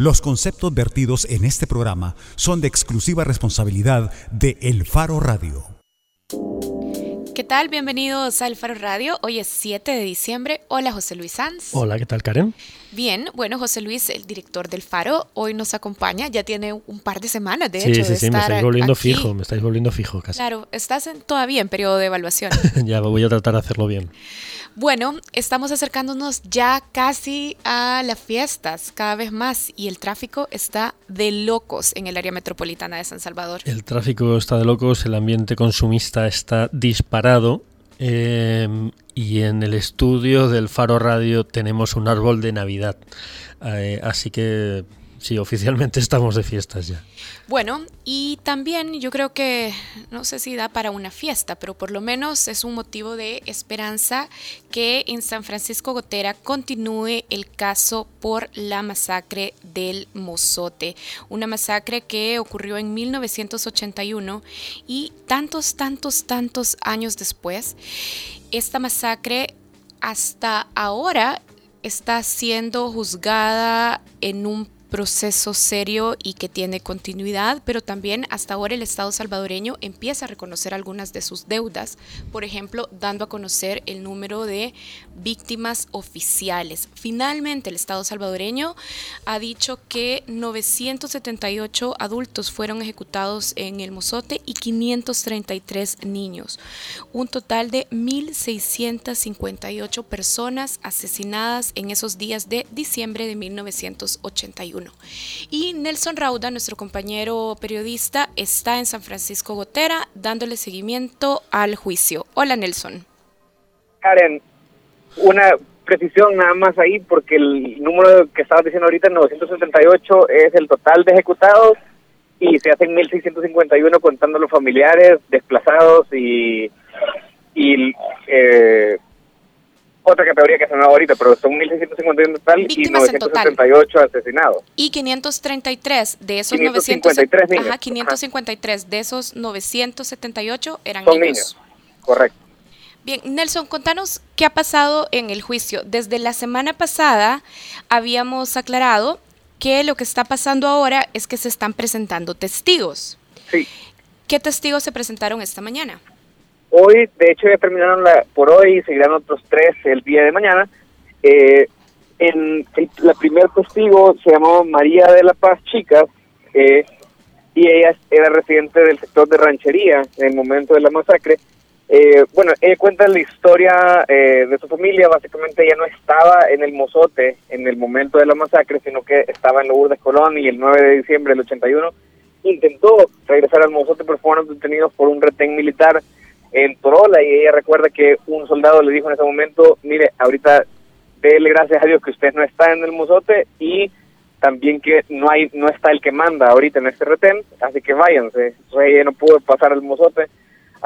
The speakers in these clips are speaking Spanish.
Los conceptos vertidos en este programa son de exclusiva responsabilidad de El Faro Radio. ¿Qué tal? Bienvenidos al Faro Radio. Hoy es 7 de diciembre. Hola José Luis Sanz. Hola, ¿qué tal Karen? Bien, bueno José Luis, el director del Faro, hoy nos acompaña. Ya tiene un par de semanas, de sí, hecho. Sí, sí, me estáis volviendo fijo, me estáis volviendo fijo casi. Claro, estás todavía en periodo de evaluación. ya voy a tratar de hacerlo bien. Bueno, estamos acercándonos ya casi a las fiestas, cada vez más, y el tráfico está de locos en el área metropolitana de San Salvador. El tráfico está de locos, el ambiente consumista está disparado. Eh, y en el estudio del Faro Radio tenemos un árbol de Navidad. Eh, así que sí, oficialmente estamos de fiestas ya. Bueno, y también yo creo que, no sé si da para una fiesta, pero por lo menos es un motivo de esperanza que en San Francisco Gotera continúe el caso por la masacre del Mozote, una masacre que ocurrió en 1981 y tantos, tantos, tantos años después, esta masacre hasta ahora está siendo juzgada en un proceso serio y que tiene continuidad, pero también hasta ahora el Estado salvadoreño empieza a reconocer algunas de sus deudas, por ejemplo, dando a conocer el número de víctimas oficiales. Finalmente, el Estado salvadoreño ha dicho que 978 adultos fueron ejecutados en el Mozote y 533 niños, un total de 1.658 personas asesinadas en esos días de diciembre de 1981. Y Nelson Rauda, nuestro compañero periodista, está en San Francisco Gotera dándole seguimiento al juicio. Hola Nelson. Karen, una precisión nada más ahí, porque el número que estabas diciendo ahorita, 978, es el total de ejecutados y se hacen 1.651 contando los familiares desplazados y, y eh, otra categoría que se me ahorita, pero son 1.651 en total y 978 asesinados. Y 533 de esos 553 niños. Ajá, 553 de esos 978 eran son niños. Correcto. Bien, Nelson, contanos qué ha pasado en el juicio. Desde la semana pasada habíamos aclarado que lo que está pasando ahora es que se están presentando testigos. Sí. ¿Qué testigos se presentaron esta mañana? Hoy, de hecho, ya terminaron la, por hoy y seguirán otros tres el día de mañana. Eh, en la primer testigo se llamaba María de la Paz Chicas eh, y ella era residente del sector de ranchería en el momento de la masacre. Eh, bueno, ella cuenta la historia de su familia. Básicamente, ella no estaba en el Mozote en el momento de la masacre, sino que estaba en Lourdes Colón y el 9 de diciembre del 81 intentó regresar al Mozote, pero fueron detenidos por un retén militar en Torola y ella recuerda que un soldado le dijo en ese momento, mire, ahorita déle gracias a Dios que usted no está en el mozote y también que no hay no está el que manda ahorita en este retén, así que váyanse. Entonces ella no pudo pasar el mozote.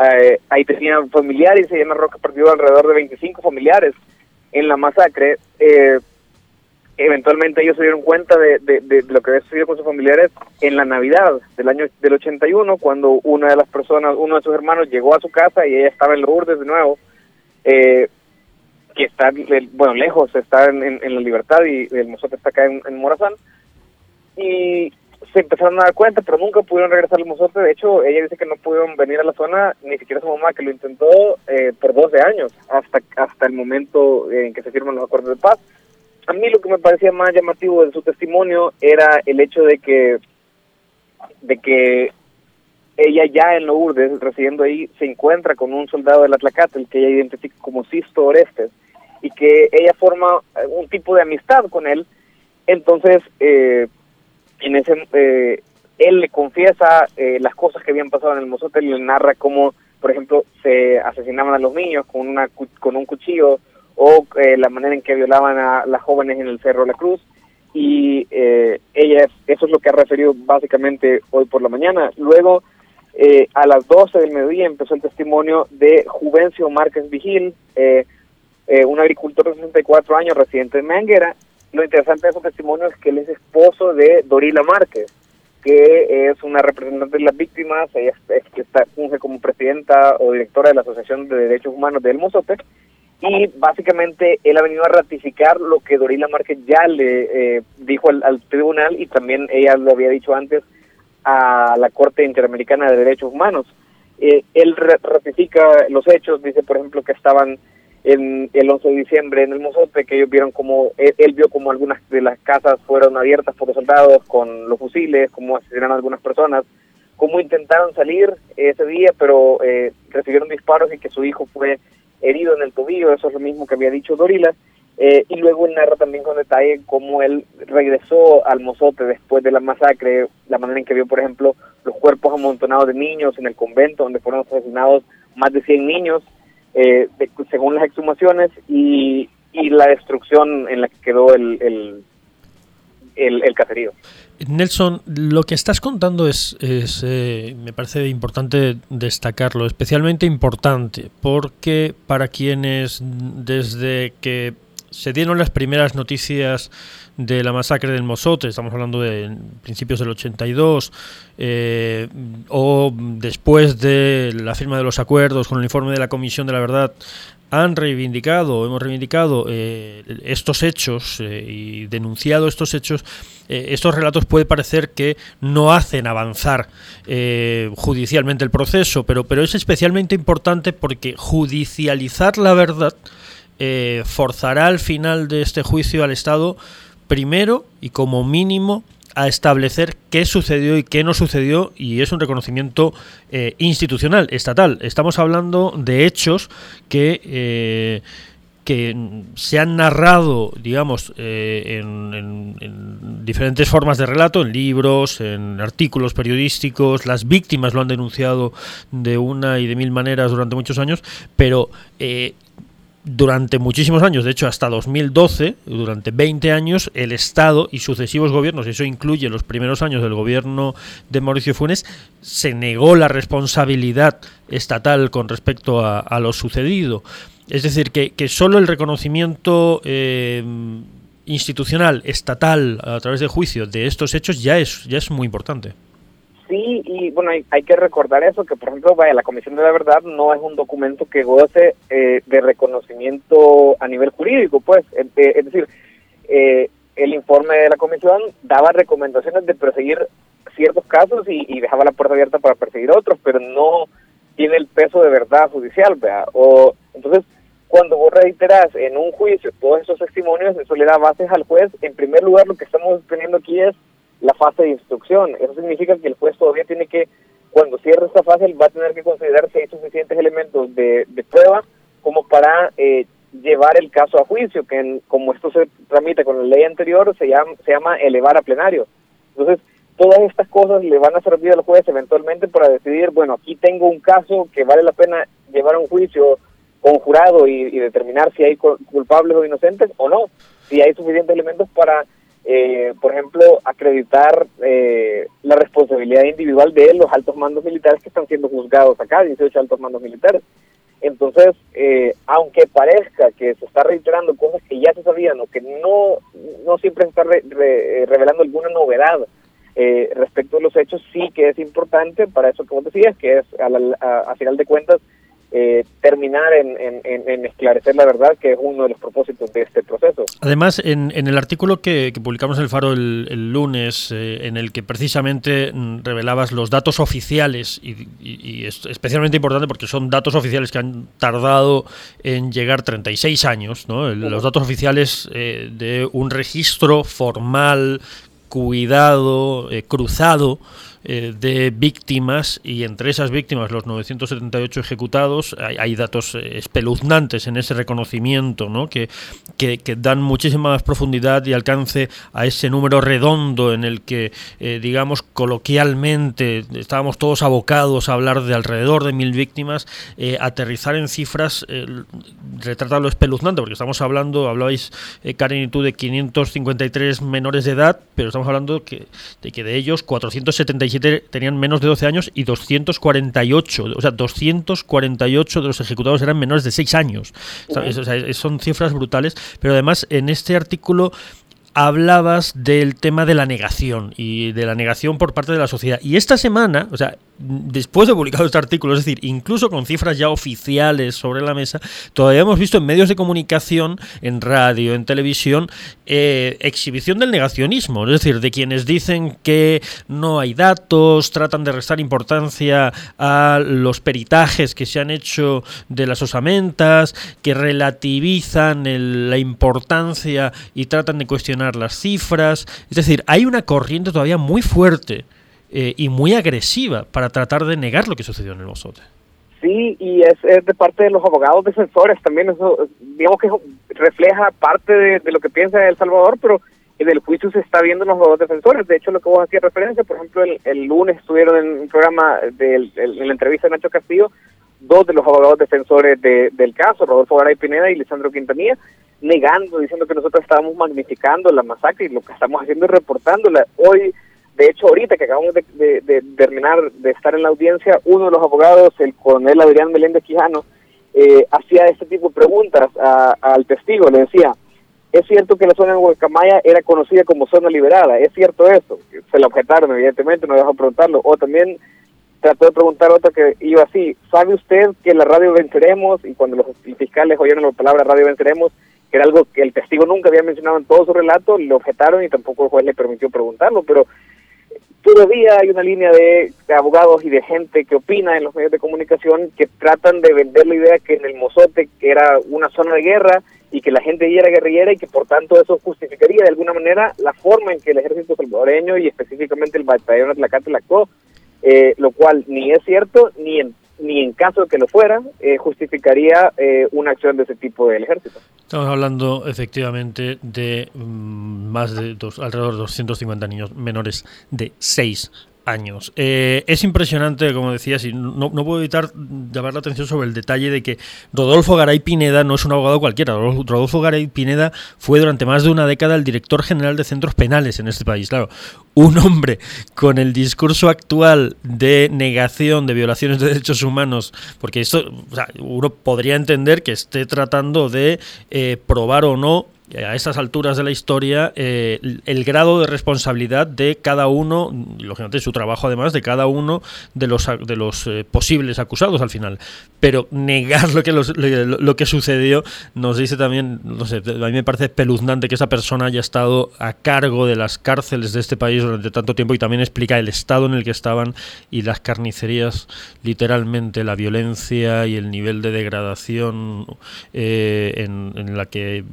Eh, ahí tenían familiares, ella me Roca perdió alrededor de 25 familiares en la masacre. Eh, eventualmente ellos se dieron cuenta de, de, lo que había sucedido con sus familiares en la Navidad del año del 81, cuando una de las personas, uno de sus hermanos llegó a su casa y ella estaba en Lourdes de nuevo, eh, que está, bueno, lejos, está en, la libertad y el mozote está acá en, Morazán, y se empezaron a dar cuenta, pero nunca pudieron regresar al mozote, de hecho, ella dice que no pudieron venir a la zona, ni siquiera su mamá, que lo intentó eh, por 12 años, hasta, hasta el momento en que se firman los acuerdos de paz, a mí lo que me parecía más llamativo de su testimonio era el hecho de que de que ella ya en Lourdes, residiendo ahí, se encuentra con un soldado de la el que ella identifica como Sisto Orestes, y que ella forma un tipo de amistad con él. Entonces, eh, en ese, eh, él le confiesa eh, las cosas que habían pasado en el mozote, le narra cómo, por ejemplo, se asesinaban a los niños con, una, con un cuchillo, o eh, la manera en que violaban a las jóvenes en el Cerro La Cruz y eh, ella eso es lo que ha referido básicamente hoy por la mañana. Luego eh, a las 12 del mediodía empezó el testimonio de Juvencio Márquez Vigil, un agricultor de 64 años residente de Manguera. Lo interesante de su testimonio es que él es esposo de Dorila Márquez, que es una representante de las víctimas, ella está, funge como presidenta o directora de la Asociación de Derechos Humanos del Mozote, y básicamente él ha venido a ratificar lo que Dorila Márquez ya le eh, dijo al, tribunal y también ella lo había dicho antes a la Corte Interamericana de Derechos Humanos. Eh, él ratifica los hechos, dice por ejemplo que estaban en el 11 de diciembre en el Mozote, que ellos vieron como, él, vio como algunas de las casas fueron abiertas por los soldados con los fusiles, como asesinaron algunas personas, cómo intentaron salir ese día, pero eh, recibieron disparos y que su hijo fue herido en el tobillo, eso es lo mismo que había dicho Dorila, eh, y luego narra también con detalle cómo él regresó al Mozote después de la masacre, la manera en que vio, por ejemplo, los cuerpos amontonados de niños en el convento donde fueron asesinados más de 100 niños, eh, según las exhumaciones, y, y, la destrucción en la que quedó el, el, el caserío. Nelson, lo que estás contando es, eh, me parece importante destacarlo, especialmente importante, porque para quienes desde que se dieron las primeras noticias de la masacre del Mozote, estamos hablando de principios del 82, eh, o después de la firma de los acuerdos con el informe de la Comisión de la Verdad han reivindicado, hemos reivindicado eh, estos hechos eh, y denunciado estos hechos, eh, estos relatos puede parecer que no hacen avanzar judicialmente el proceso, pero, pero es especialmente importante porque judicializar la verdad forzará al final de este juicio al Estado primero y como mínimo a establecer qué sucedió y qué no sucedió y es un reconocimiento eh, institucional, estatal. Estamos hablando de hechos que... Eh, que se han narrado, digamos, eh, en, diferentes formas de relato, en libros, en artículos periodísticos, las víctimas lo han denunciado de una y de mil maneras durante muchos años, pero durante muchísimos años, de hecho hasta 2012, durante 20 años, el Estado y sucesivos gobiernos, eso incluye los primeros años del gobierno de Mauricio Funes, se negó la responsabilidad estatal con respecto a, lo sucedido. Es decir, que, que solo el reconocimiento eh, institucional, estatal, a través de juicio de estos hechos ya es, ya es muy importante. Sí, y bueno, hay, que recordar eso, que por ejemplo, vaya, la Comisión de la Verdad no es un documento que goce eh, de reconocimiento a nivel jurídico, pues, eh, eh, es decir, el informe de la Comisión daba recomendaciones de perseguir ciertos casos y, dejaba la puerta abierta para perseguir otros, pero no tiene el peso de verdad judicial, ¿vea? O, entonces, cuando vos reiteras en un juicio todos esos testimonios, eso le da bases al juez. En primer lugar, lo que estamos teniendo aquí es la fase de instrucción. Eso significa que el juez todavía tiene que, cuando cierre esta fase, va a tener que considerar si hay suficientes elementos de, prueba como para eh, llevar el caso a juicio, que como esto se tramita con la ley anterior, se llama, se llama elevar a plenario. Entonces, todas estas cosas le van a servir al juez eventualmente para decidir, bueno, aquí tengo un caso que vale la pena llevar a un juicio con jurado y, y determinar si hay culpables o inocentes o no, si hay suficientes elementos para eh, por ejemplo, acreditar eh, la responsabilidad individual de los altos mandos militares que están siendo juzgados acá, 18 altos mandos militares. Entonces, eh, aunque parezca que se está reiterando cosas que ya se sabían o que no, no siempre se está revelando alguna novedad respecto a los hechos, sí que es importante para eso vos decías, que es a final de cuentas eh, terminar en, esclarecer la verdad, que es uno de los propósitos de este proceso. Además, en, el artículo que, publicamos en el Faro el, lunes, eh, en el que precisamente mm, revelabas los datos oficiales, y, es especialmente importante porque son datos oficiales que han tardado en llegar 36 años, ¿no? los datos oficiales eh, de un registro formal, cuidado, cruzado, eh, de víctimas y entre esas víctimas los 978 ejecutados hay, datos eh, espeluznantes en ese reconocimiento ¿no? que, que, dan muchísima más profundidad y alcance a ese número redondo en el que eh, digamos coloquialmente estábamos todos abocados a hablar de alrededor de mil víctimas aterrizar en cifras retrata lo espeluznante porque estamos hablando hablabais Karen y tú de 553 menores de edad pero estamos hablando de que de ellos 477 tenían menos de 12 años y 248, o sea, 248 de los ejecutados eran menores de 6 años. son cifras brutales, pero además en este artículo hablabas del tema de la negación y de la negación por parte de la sociedad. Y esta semana, o sea, después de publicado este artículo, es decir, incluso con cifras ya oficiales sobre la mesa, todavía hemos visto en medios de comunicación, en radio, en televisión, eh, exhibición del negacionismo, es decir, de quienes dicen que no hay datos, tratan de restar importancia a los peritajes que se han hecho de las osamentas, que relativizan la importancia y tratan de cuestionar las cifras. Es decir, hay una corriente todavía muy fuerte eh, y muy agresiva para tratar de negar lo que sucedió en el Mozote. Sí, y es, de parte de los abogados defensores también, eso digamos que refleja parte de, lo que piensa El Salvador, pero en el juicio se está viendo en los abogados defensores. De hecho, lo que vos hacías referencia, por ejemplo, el, lunes estuvieron en un programa, de, en la entrevista de Nacho Castillo, dos de los abogados defensores del caso, Rodolfo Garay Pineda y Lisandro Quintanilla, negando, diciendo que nosotros estábamos magnificando la masacre y lo que estamos haciendo es reportándola. Hoy de hecho, ahorita que acabamos de, terminar de estar en la audiencia, uno de los abogados, el coronel Adrián Meléndez Quijano, eh, hacía este tipo de preguntas al testigo. Le decía, ¿es cierto que la zona de Guacamaya era conocida como zona liberada? ¿Es cierto eso? Se lo objetaron, evidentemente, no dejó preguntarlo. O también trató de preguntar otra que iba así, ¿sabe usted que la radio venceremos? Y cuando los fiscales oyeron la palabra radio venceremos, que era algo que el testigo nunca había mencionado en todo su relato, le objetaron y tampoco el juez le permitió preguntarlo, pero todavía hay una línea de, abogados y de gente que opina en los medios de comunicación que tratan de vender la idea que en el Mozote era una zona de guerra y que la gente allí era guerrillera y que por tanto eso justificaría de alguna manera la forma en que el ejército salvadoreño y específicamente el batallón Atlacate la actuó, eh, lo cual ni es cierto ni en ni en caso de que lo fuera, eh, justificaría eh, una acción de ese tipo del ejército. Estamos hablando efectivamente de mm, más de dos, alrededor de 250 niños menores de 6 años. Eh, es impresionante, como decías, y no, puedo evitar llamar la atención sobre el detalle de que Rodolfo Garay Pineda no es un abogado cualquiera. Rodolfo Garay Pineda fue durante más de una década el director general de centros penales en este país. Claro, un hombre con el discurso actual de negación de violaciones de derechos humanos, porque esto, uno podría entender que esté tratando de eh, probar o no a estas alturas de la historia eh, el, grado de responsabilidad de cada uno, lógicamente su trabajo además, de cada uno de los, de los eh, posibles acusados al final. Pero negar lo que, lo, que sucedió nos dice también, no sé, a mí me parece espeluznante que esa persona haya estado a cargo de las cárceles de este país durante tanto tiempo y también explica el estado en el que estaban y las carnicerías, literalmente, la violencia y el nivel de degradación eh, en, la que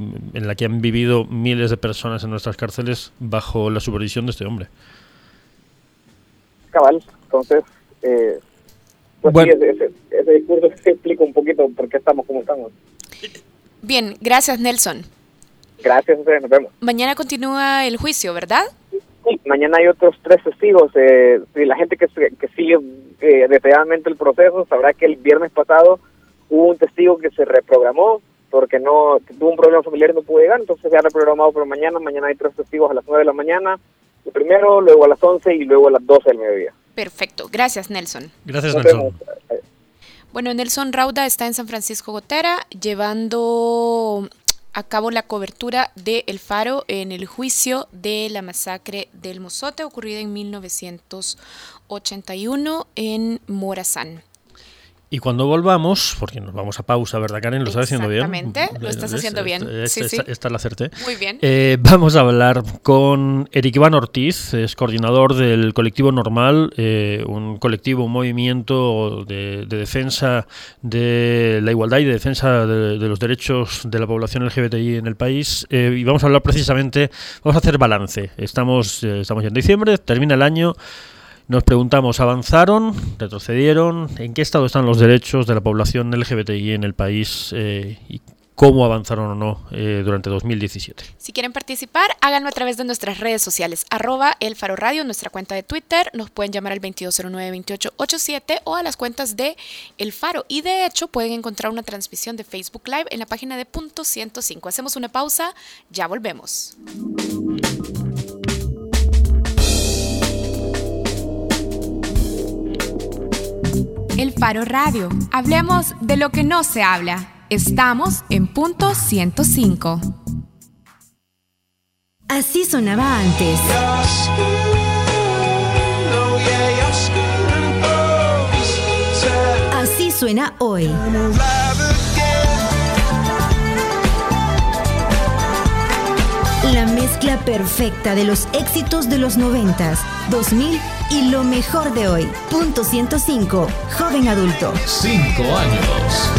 han vivido miles de personas en nuestras cárceles bajo la supervisión de este hombre. Cabal, entonces, eh, pues ese, ese, discurso explica un poquito por qué estamos como estamos. Bien, gracias Nelson. Gracias, nos vemos. Mañana continúa el juicio, ¿verdad? Sí, mañana hay otros tres testigos. Eh, la gente que, que sigue eh, detalladamente el proceso sabrá que el viernes pasado hubo un testigo que se reprogramó, porque no tuvo un problema familiar y no pudo llegar, entonces se ha reprogramado para mañana, mañana hay tres testigos a las 9 de la mañana, el primero, luego a las 11 y luego a las 12 del mediodía. Perfecto, gracias Nelson. Gracias Nelson. Bueno, Nelson Rauda está en San Francisco Gotera llevando a cabo la cobertura de El Faro en el juicio de la masacre del Mozote ocurrida en 1981 en Morazán. Y cuando volvamos, porque nos vamos a pausa, ¿verdad, Karen? ¿Lo estás haciendo bien? Exactamente, lo estás haciendo bien. sí, sí. Esta, la acerté. Muy bien. Eh, vamos a hablar con Eric Iván Ortiz, es coordinador del colectivo Normal, eh, un colectivo, un movimiento de, defensa de la igualdad y de defensa de, los derechos de la población LGBTI en el país. Eh, y vamos a hablar precisamente, vamos a hacer balance. Estamos, estamos en diciembre, termina el año. Nos preguntamos, ¿avanzaron? ¿Retrocedieron? ¿En qué estado están los derechos de la población LGBTI en el país? Eh, y cómo avanzaron o no eh, durante 2017. Si quieren participar, háganlo a través de nuestras redes sociales, arroba el Radio, nuestra cuenta de Twitter, nos pueden llamar al 2209-2887 o a las cuentas de El Faro. Y de hecho pueden encontrar una transmisión de Facebook Live en la página de Punto 105. Hacemos una pausa, ya volvemos. El Faro Radio. Hablemos de lo que no se habla. Estamos en punto 105. Así sonaba antes. Así suena hoy. La mezcla perfecta de los éxitos de los 90, 2000 y lo mejor de hoy. Punto 105, joven adulto. Cinco años.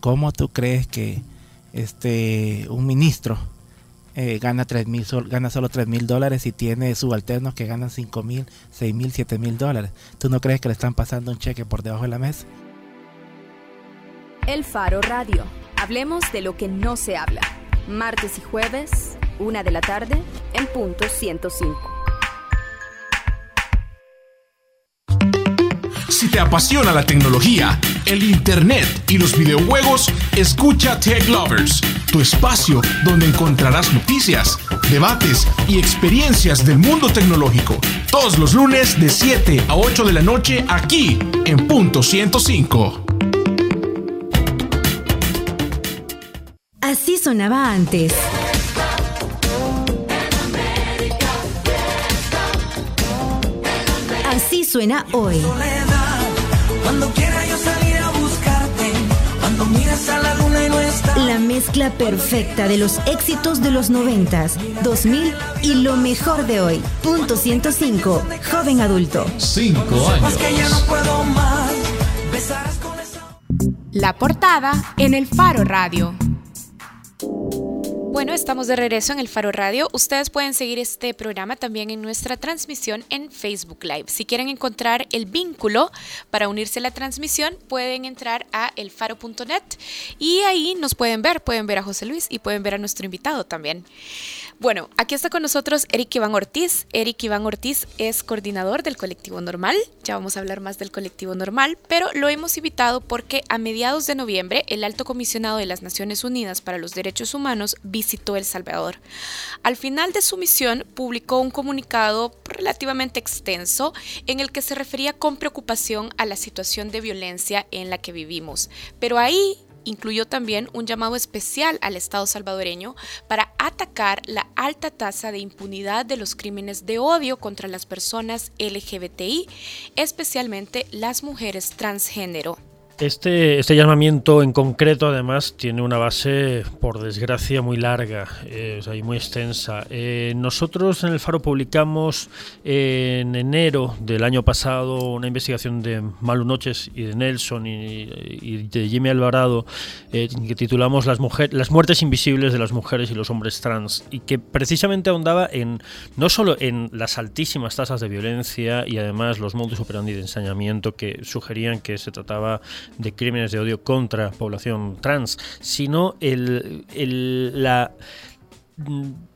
¿Cómo tú crees que este un ministro eh, gana tres mil gana solo 3 mil dólares y tiene subalternos que ganan 5 mil, 6 mil, 7 mil dólares? ¿Tú no crees que le están pasando un cheque por debajo de la mesa? El Faro Radio. Hablemos de lo que no se habla. Martes y jueves, una de la tarde, en punto 105. Si te apasiona la tecnología, el internet y los videojuegos, escucha Tech Lovers, tu espacio donde encontrarás noticias, debates y experiencias del mundo tecnológico. Todos los lunes de 7 a 8 de la noche aquí en punto 105. Sonaba antes. Así suena hoy. Cuando quiera yo salir a buscarte, cuando miras a la luna y no está. La mezcla perfecta de los éxitos de los 90, 2000 y lo mejor de hoy. Punto 105, joven adulto. Cinco años. La portada en el Faro Radio. Bueno, estamos de regreso en el Faro Radio. Ustedes pueden seguir este programa también en nuestra transmisión en Facebook Live. Si quieren encontrar el vínculo para unirse a la transmisión, pueden entrar a elfaro.net y ahí nos pueden ver. Pueden ver a José Luis y pueden ver a nuestro invitado también. Bueno, aquí está con nosotros Eric Iván Ortiz. Eric Iván Ortiz es coordinador del colectivo Normal. Ya vamos a hablar más del colectivo Normal, pero lo hemos invitado porque a mediados de noviembre el alto comisionado de las Naciones Unidas para los Derechos Humanos visitó El Salvador. Al final de su misión publicó un comunicado relativamente extenso en el que se refería con preocupación a la situación de violencia en la que vivimos. Pero ahí incluyó también un llamado especial al Estado salvadoreño para atacar la alta tasa de impunidad de los crímenes de odio contra las personas LGBTI, especialmente las mujeres transgénero. Este, este llamamiento en concreto, además, tiene una base, por desgracia, muy larga eh, o sea, y muy extensa. Eh, nosotros en el Faro publicamos en enero del año pasado una investigación de Malu Noches y de Nelson y, y de Jimmy Alvarado eh, que titulamos las, mujer, las muertes invisibles de las mujeres y los hombres trans y que precisamente ahondaba en no solo en las altísimas tasas de violencia y además los modus operandi de ensañamiento que sugerían que se trataba de crímenes de odio contra población trans, sino el, el, la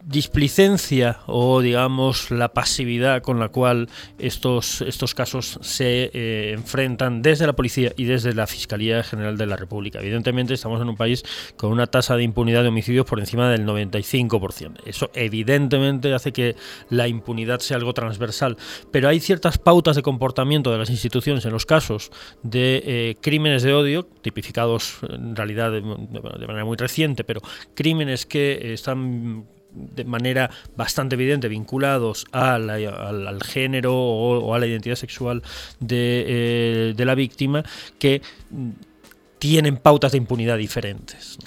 displicencia o digamos la pasividad con la cual estos, estos casos se eh, enfrentan desde la policía y desde la Fiscalía General de la República. Evidentemente estamos en un país con una tasa de impunidad de homicidios por encima del 95%. Eso evidentemente hace que la impunidad sea algo transversal, pero hay ciertas pautas de comportamiento de las instituciones en los casos de eh, crímenes de odio, tipificados en realidad de, de manera muy reciente, pero crímenes que están de manera bastante evidente vinculados al, al, género o, a la identidad sexual de, eh, de la víctima que tienen pautas de impunidad diferentes.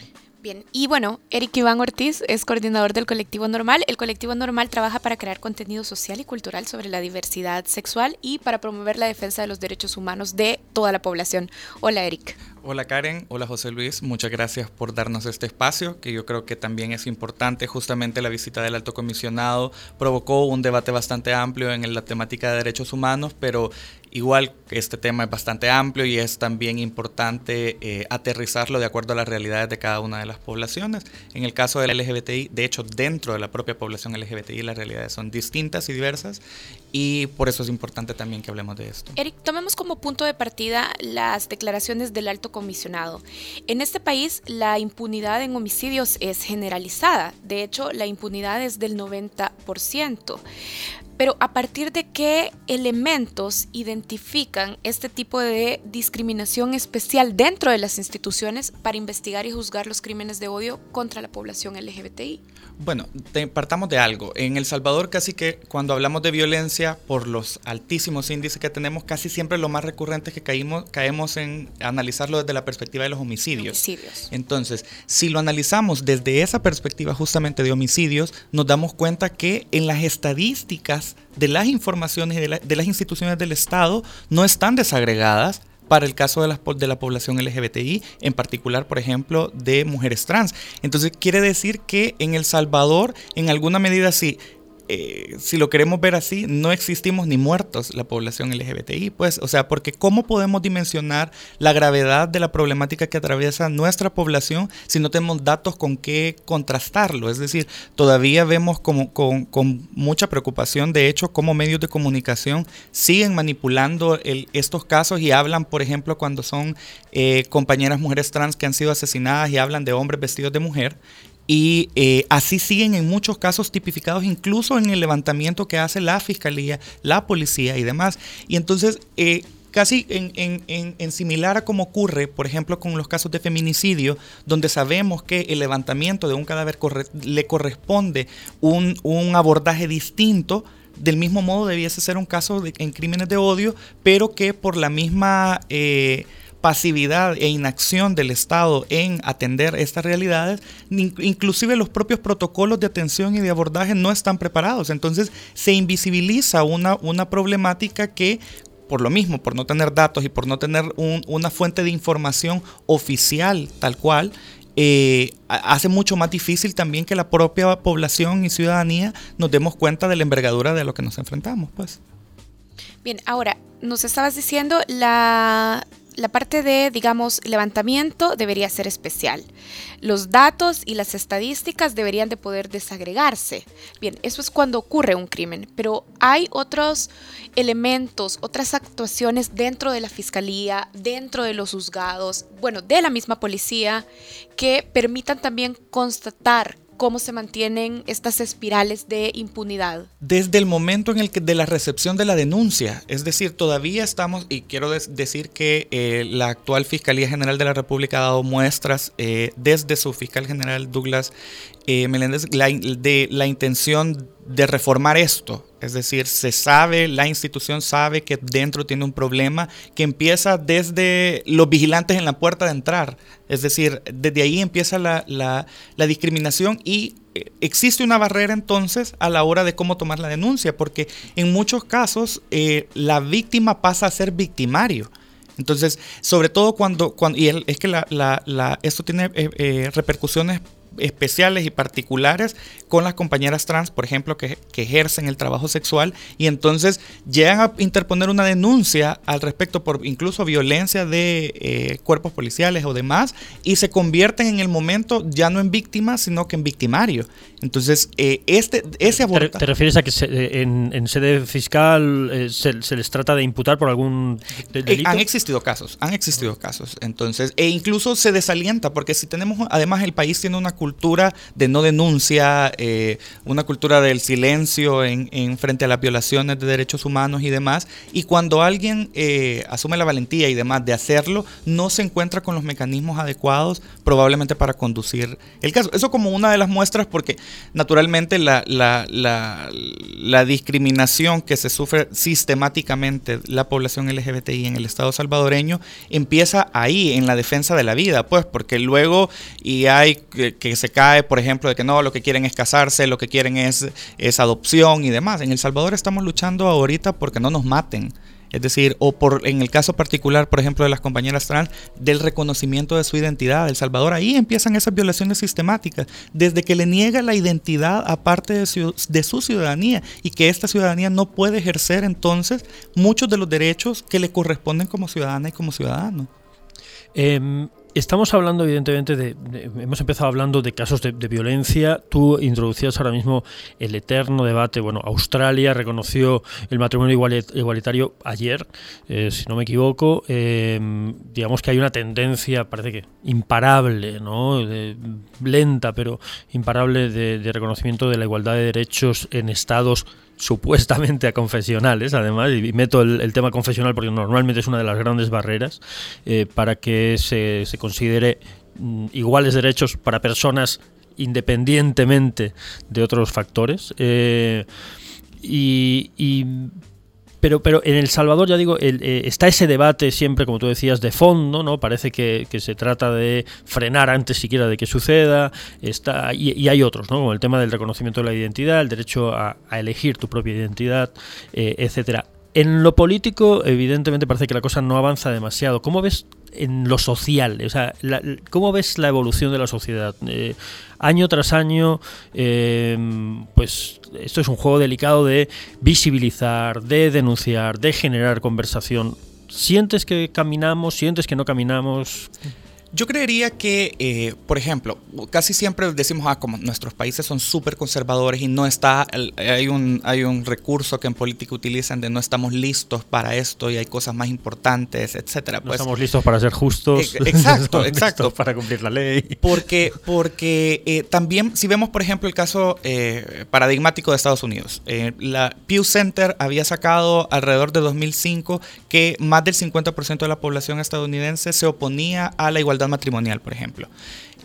Bien, y bueno, Eric Iván Ortiz es coordinador del colectivo Normal. El colectivo Normal trabaja para crear contenido social y cultural sobre la diversidad sexual y para promover la defensa de los derechos humanos de toda la población. Hola, Eric. Hola Karen, hola José Luis, muchas gracias por darnos este espacio, que yo creo que también es importante. Justamente la visita del alto comisionado provocó un debate bastante amplio en la temática de derechos humanos, pero igual este tema es bastante amplio y es también importante eh, aterrizarlo de acuerdo a las realidades de cada una de las poblaciones. En el caso del LGBTI, de hecho, dentro de la propia población LGBTI las realidades son distintas y diversas y por eso es importante también que hablemos de esto. Eric, tomemos como punto de partida las declaraciones del alto comisionado. En este país la impunidad en homicidios es generalizada, de hecho la impunidad es del 90%. Pero a partir de qué elementos identifican este tipo de discriminación especial dentro de las instituciones para investigar y juzgar los crímenes de odio contra la población LGBTI? Bueno, partamos de algo. En El Salvador casi que cuando hablamos de violencia, por los altísimos índices que tenemos, casi siempre lo más recurrente es que caímos, caemos en analizarlo desde la perspectiva de los homicidios. homicidios. Entonces, si lo analizamos desde esa perspectiva justamente de homicidios, nos damos cuenta que en las estadísticas de las informaciones de, de las instituciones del Estado no están desagregadas para el caso de la población LGBTI, en particular, por ejemplo, de mujeres trans. Entonces, quiere decir que en El Salvador, en alguna medida, sí, eh, si lo queremos ver así, no existimos ni muertos la población LGBTI, pues, o sea, porque ¿cómo podemos dimensionar la gravedad de la problemática que atraviesa nuestra población si no tenemos datos con qué contrastarlo? Es decir, todavía vemos como, con, mucha preocupación, de hecho, cómo medios de comunicación siguen manipulando estos casos y hablan, por ejemplo, cuando son eh, compañeras mujeres trans que han sido asesinadas y hablan de hombres vestidos de mujer y eh, así siguen en muchos casos tipificados, incluso en el levantamiento que hace la fiscalía, la policía y demás. Y entonces, eh, casi en, similar a como ocurre, por ejemplo, con los casos de feminicidio, donde sabemos que el levantamiento de un cadáver le corresponde un, abordaje distinto, del mismo modo debiese ser un caso de, en crímenes de odio, pero que por la misma... Eh, pasividad e inacción del Estado en atender estas realidades, inclusive los propios protocolos de atención y de abordaje no están preparados. Entonces se invisibiliza una, una problemática que por lo mismo, por no tener datos y por no tener una fuente de información oficial tal cual, eh, hace mucho más difícil también que la propia población y ciudadanía nos demos cuenta de la envergadura de lo que nos enfrentamos. Pues. Bien, ahora, nos estabas diciendo la la parte de, digamos, levantamiento debería ser especial. Los datos y las estadísticas deberían de poder desagregarse. Bien, eso es cuando ocurre un crimen, pero hay otros elementos, otras actuaciones dentro de la fiscalía, dentro de los juzgados, bueno, de la misma policía, que permitan también constatar cómo se mantienen estas espirales de impunidad? Desde el momento en el que de la recepción de la denuncia, es decir, todavía estamos, y quiero decir que eh, la actual Fiscalía General de la República ha dado muestras eh, desde su fiscal general Douglas eh, Meléndez de la intención de reformar esto. Es decir, se sabe, la institución sabe que dentro tiene un problema que empieza desde los vigilantes en la puerta de entrar. Es decir, desde ahí empieza la, la, discriminación y eh, existe una barrera entonces a la hora de cómo tomar la denuncia, porque en muchos casos eh, la víctima pasa a ser victimario. Entonces, sobre todo cuando, cuando y es que la, la, esto tiene eh, repercusiones especiales y particulares con las compañeras trans, por ejemplo, que, ejercen el trabajo sexual y entonces llegan a interponer una denuncia al respecto por incluso violencia de eh, cuerpos policiales o demás y se convierten en el momento ya no en víctimas, sino que en victimario. Entonces, eh, este, ese aborto... ¿Te, refieres a que eh, en, sede fiscal se, les trata de imputar por algún delito? han existido casos, han existido casos. Entonces, e incluso se desalienta, porque si tenemos, además el país tiene una cultura de no denuncia, eh, una cultura del silencio en, frente a las violaciones de derechos humanos y demás. Y cuando alguien eh, asume la valentía y demás de hacerlo, no se encuentra con los mecanismos adecuados probablemente para conducir el caso. Eso como una de las muestras porque naturalmente la, discriminación que se sufre sistemáticamente la población LGBTI en el Estado salvadoreño empieza ahí, en la defensa de la vida, pues porque luego y hay que se cae, por ejemplo, de que no, lo que quieren es casarse, lo que quieren es, es adopción y demás. En El Salvador estamos luchando ahorita porque no nos maten. Es decir, o por en el caso particular, por ejemplo, de las compañeras trans, del reconocimiento de su identidad. El Salvador, ahí empiezan esas violaciones sistemáticas, desde que le niega la identidad a parte de su, ciudadanía y que esta ciudadanía no puede ejercer entonces muchos de los derechos que le corresponden como ciudadana y como ciudadano. Eh, Estamos hablando, evidentemente, de, hemos empezado hablando de casos de, violencia. Tú introducías ahora mismo el eterno debate. Bueno, Australia reconoció el matrimonio igualitario ayer, eh, si no me equivoco. Em, digamos que hay una tendencia, parece que imparable, ¿no? lenta, pero imparable de, reconocimiento de la igualdad de derechos en estados supuestamente a confesionales, además, y meto el, tema confesional porque normalmente es una de las grandes barreras eh, para que se, considere mm, iguales derechos para personas independientemente de otros factores. Eh, y, pero, pero en El Salvador, ya digo, eh, está ese debate siempre, como tú decías, de fondo, ¿no? Parece que, se trata de frenar antes siquiera de que suceda, está, y, hay otros, ¿no? Como el tema del reconocimiento de la identidad, el derecho a, elegir tu propia identidad, eh, etcétera. En lo político, evidentemente, parece que la cosa no avanza demasiado. ¿Cómo ves en lo social? O sea, ¿cómo ves la evolución de la sociedad? Eh, año tras año, eh, pues esto es un juego delicado de visibilizar, de denunciar, de generar conversación. ¿Sientes que caminamos? ¿Sientes que no caminamos? Yo creería que, eh, por ejemplo, casi siempre decimos, ah, como nuestros países son súper conservadores y no está, hay un, hay un recurso que en política utilizan de no estamos listos para esto y hay cosas más importantes, etcétera. No pues estamos listos para ser justos. exacto, exacto. Para cumplir la ley. Porque, porque eh, también, si vemos, por ejemplo, el caso eh, paradigmático de Estados Unidos, la Pew Center había sacado alrededor de 2005 que más del 50% de la población estadounidense se oponía a la igualdad matrimonial, por ejemplo.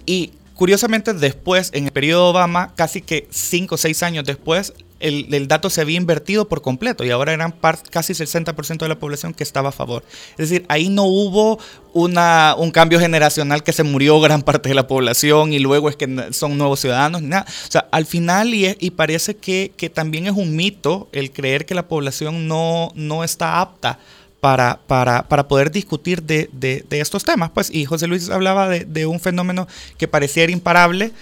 Y curiosamente después, en el periodo Obama, casi que cinco o seis años después, el, dato se había invertido por completo y ahora eran casi 60% de la población que estaba a favor. Es decir, ahí no hubo un cambio generacional que se murió gran parte de la población y luego es que son nuevos ciudadanos, nada. O sea, al final, y, y parece que, que, también es un mito el creer que la población no, no está apta para, para, para poder discutir de, de, estos temas. Pues, y José Luis hablaba de, de un fenómeno que pareciera imparable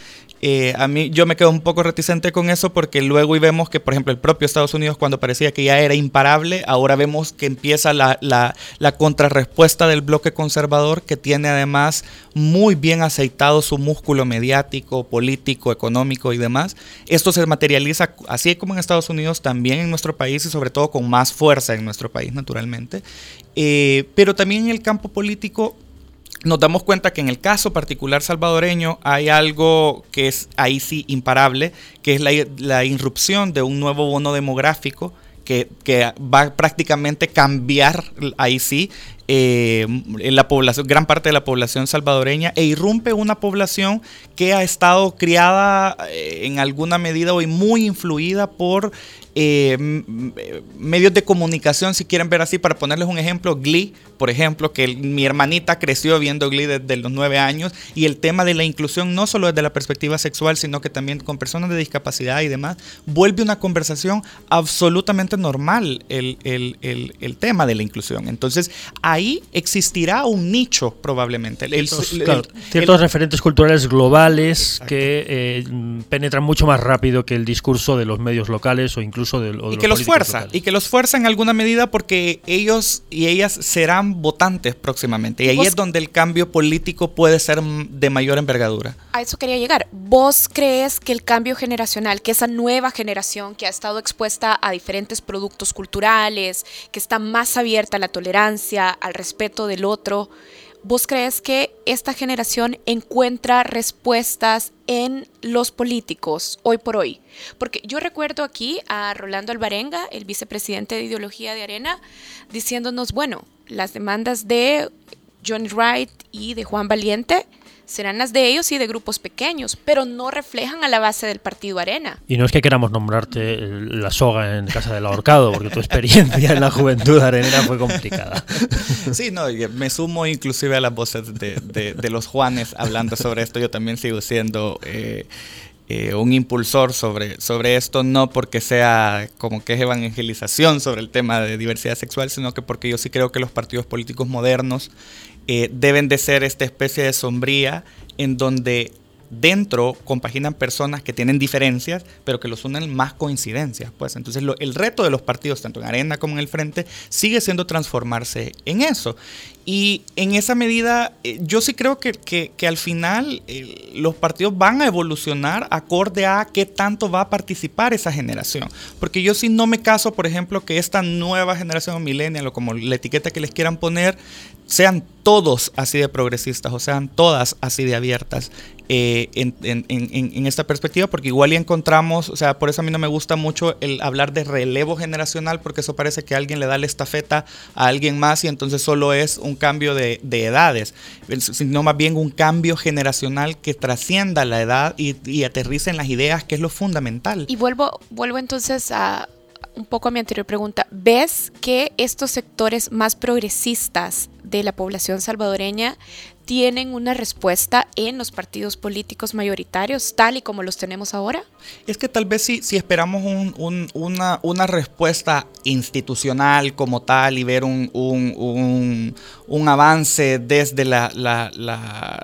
eh, a mí yo me quedo un poco reticente con eso porque luego y vemos que, por ejemplo, el propio Estados Unidos cuando parecía que ya era imparable, ahora vemos que empieza la, la, contrarrespuesta del bloque conservador que tiene además muy bien aceitado su músculo mediático, político, económico y demás. Esto se materializa así como en Estados Unidos, también en nuestro país y sobre todo con más fuerza en nuestro país, naturalmente. Eh, pero también en el campo político nos damos cuenta que en el caso particular salvadoreño hay algo que es ahí sí imparable, que es la, la irrupción de un nuevo bono demográfico que, que, va prácticamente cambiar ahí sí eh, la población, gran parte de la población salvadoreña e irrumpe una población que ha estado criada eh, en alguna medida hoy muy influida por eh, medios de comunicación, si quieren ver así, para ponerles un ejemplo, Glee, por ejemplo, que mi hermanita creció viendo Glee desde los nueve años, y el tema de la inclusión, no solo desde la perspectiva sexual, sino que también con personas de discapacidad y demás, vuelve una conversación absolutamente normal el, el, tema de la inclusión. Entonces, ahí existirá un nicho probablemente. ciertos, referentes culturales globales que eh, penetran mucho más rápido que el discurso de los medios locales o incluso y que los fuerza, y que los fuerza en alguna medida porque ellos y ellas serán votantes próximamente. Y ahí es donde el cambio político puede ser de mayor envergadura. A eso quería llegar. ¿Vos crees que el cambio generacional, que esa nueva generación que ha estado expuesta a diferentes productos culturales, que está más abierta a la tolerancia, al respeto del otro, ¿Vos crees que esta generación encuentra respuestas en los políticos hoy por hoy? Porque yo recuerdo aquí a Rolando Alvarenga, el vicepresidente de Ideología de Arena, diciéndonos, bueno, las demandas de Johnny Wright y de Juan Valiente serán las de ellos y de grupos pequeños, pero no reflejan a la base del partido Arena. Y no es que queramos nombrarte la soga en casa del ahorcado, porque tu experiencia en la juventud arenera fue complicada. Sí, no, me sumo inclusive a las voces de, los Juanes hablando sobre esto. Yo también sigo siendo... Eh, eh, un impulsor sobre, sobre esto, no porque sea como que es evangelización sobre el tema de diversidad sexual, sino que porque yo sí creo que los partidos políticos modernos eh, deben de ser esta especie de sombría en donde dentro compaginan personas que tienen diferencias, pero que los unen más coincidencias. Pues entonces el reto de los partidos, tanto en Arena como en el Frente, sigue siendo transformarse en eso. Y en esa medida, eh, yo sí creo que, que, al final eh, los partidos van a evolucionar acorde a qué tanto va a participar esa generación. Porque yo sí no me caso, por ejemplo, que esta nueva generación millennial o como la etiqueta que les quieran poner, sean todos así de progresistas o sean todas así de abiertas eh, en, esta perspectiva, porque igual ya encontramos, o sea, por eso a mí no me gusta mucho el hablar de relevo generacional, porque eso parece que alguien le da la estafeta a alguien más y entonces solo es un cambio de, edades, sino más bien un cambio generacional que trascienda la edad y, y aterrice en las ideas, que es lo fundamental. Y vuelvo, vuelvo entonces a, un poco a mi anterior pregunta, ¿ves que estos sectores más progresistas de la población salvadoreña tienen una respuesta en los partidos políticos mayoritarios, tal y como los tenemos ahora? Es que tal vez si, si esperamos una, respuesta institucional como tal y ver un, avance desde la, la,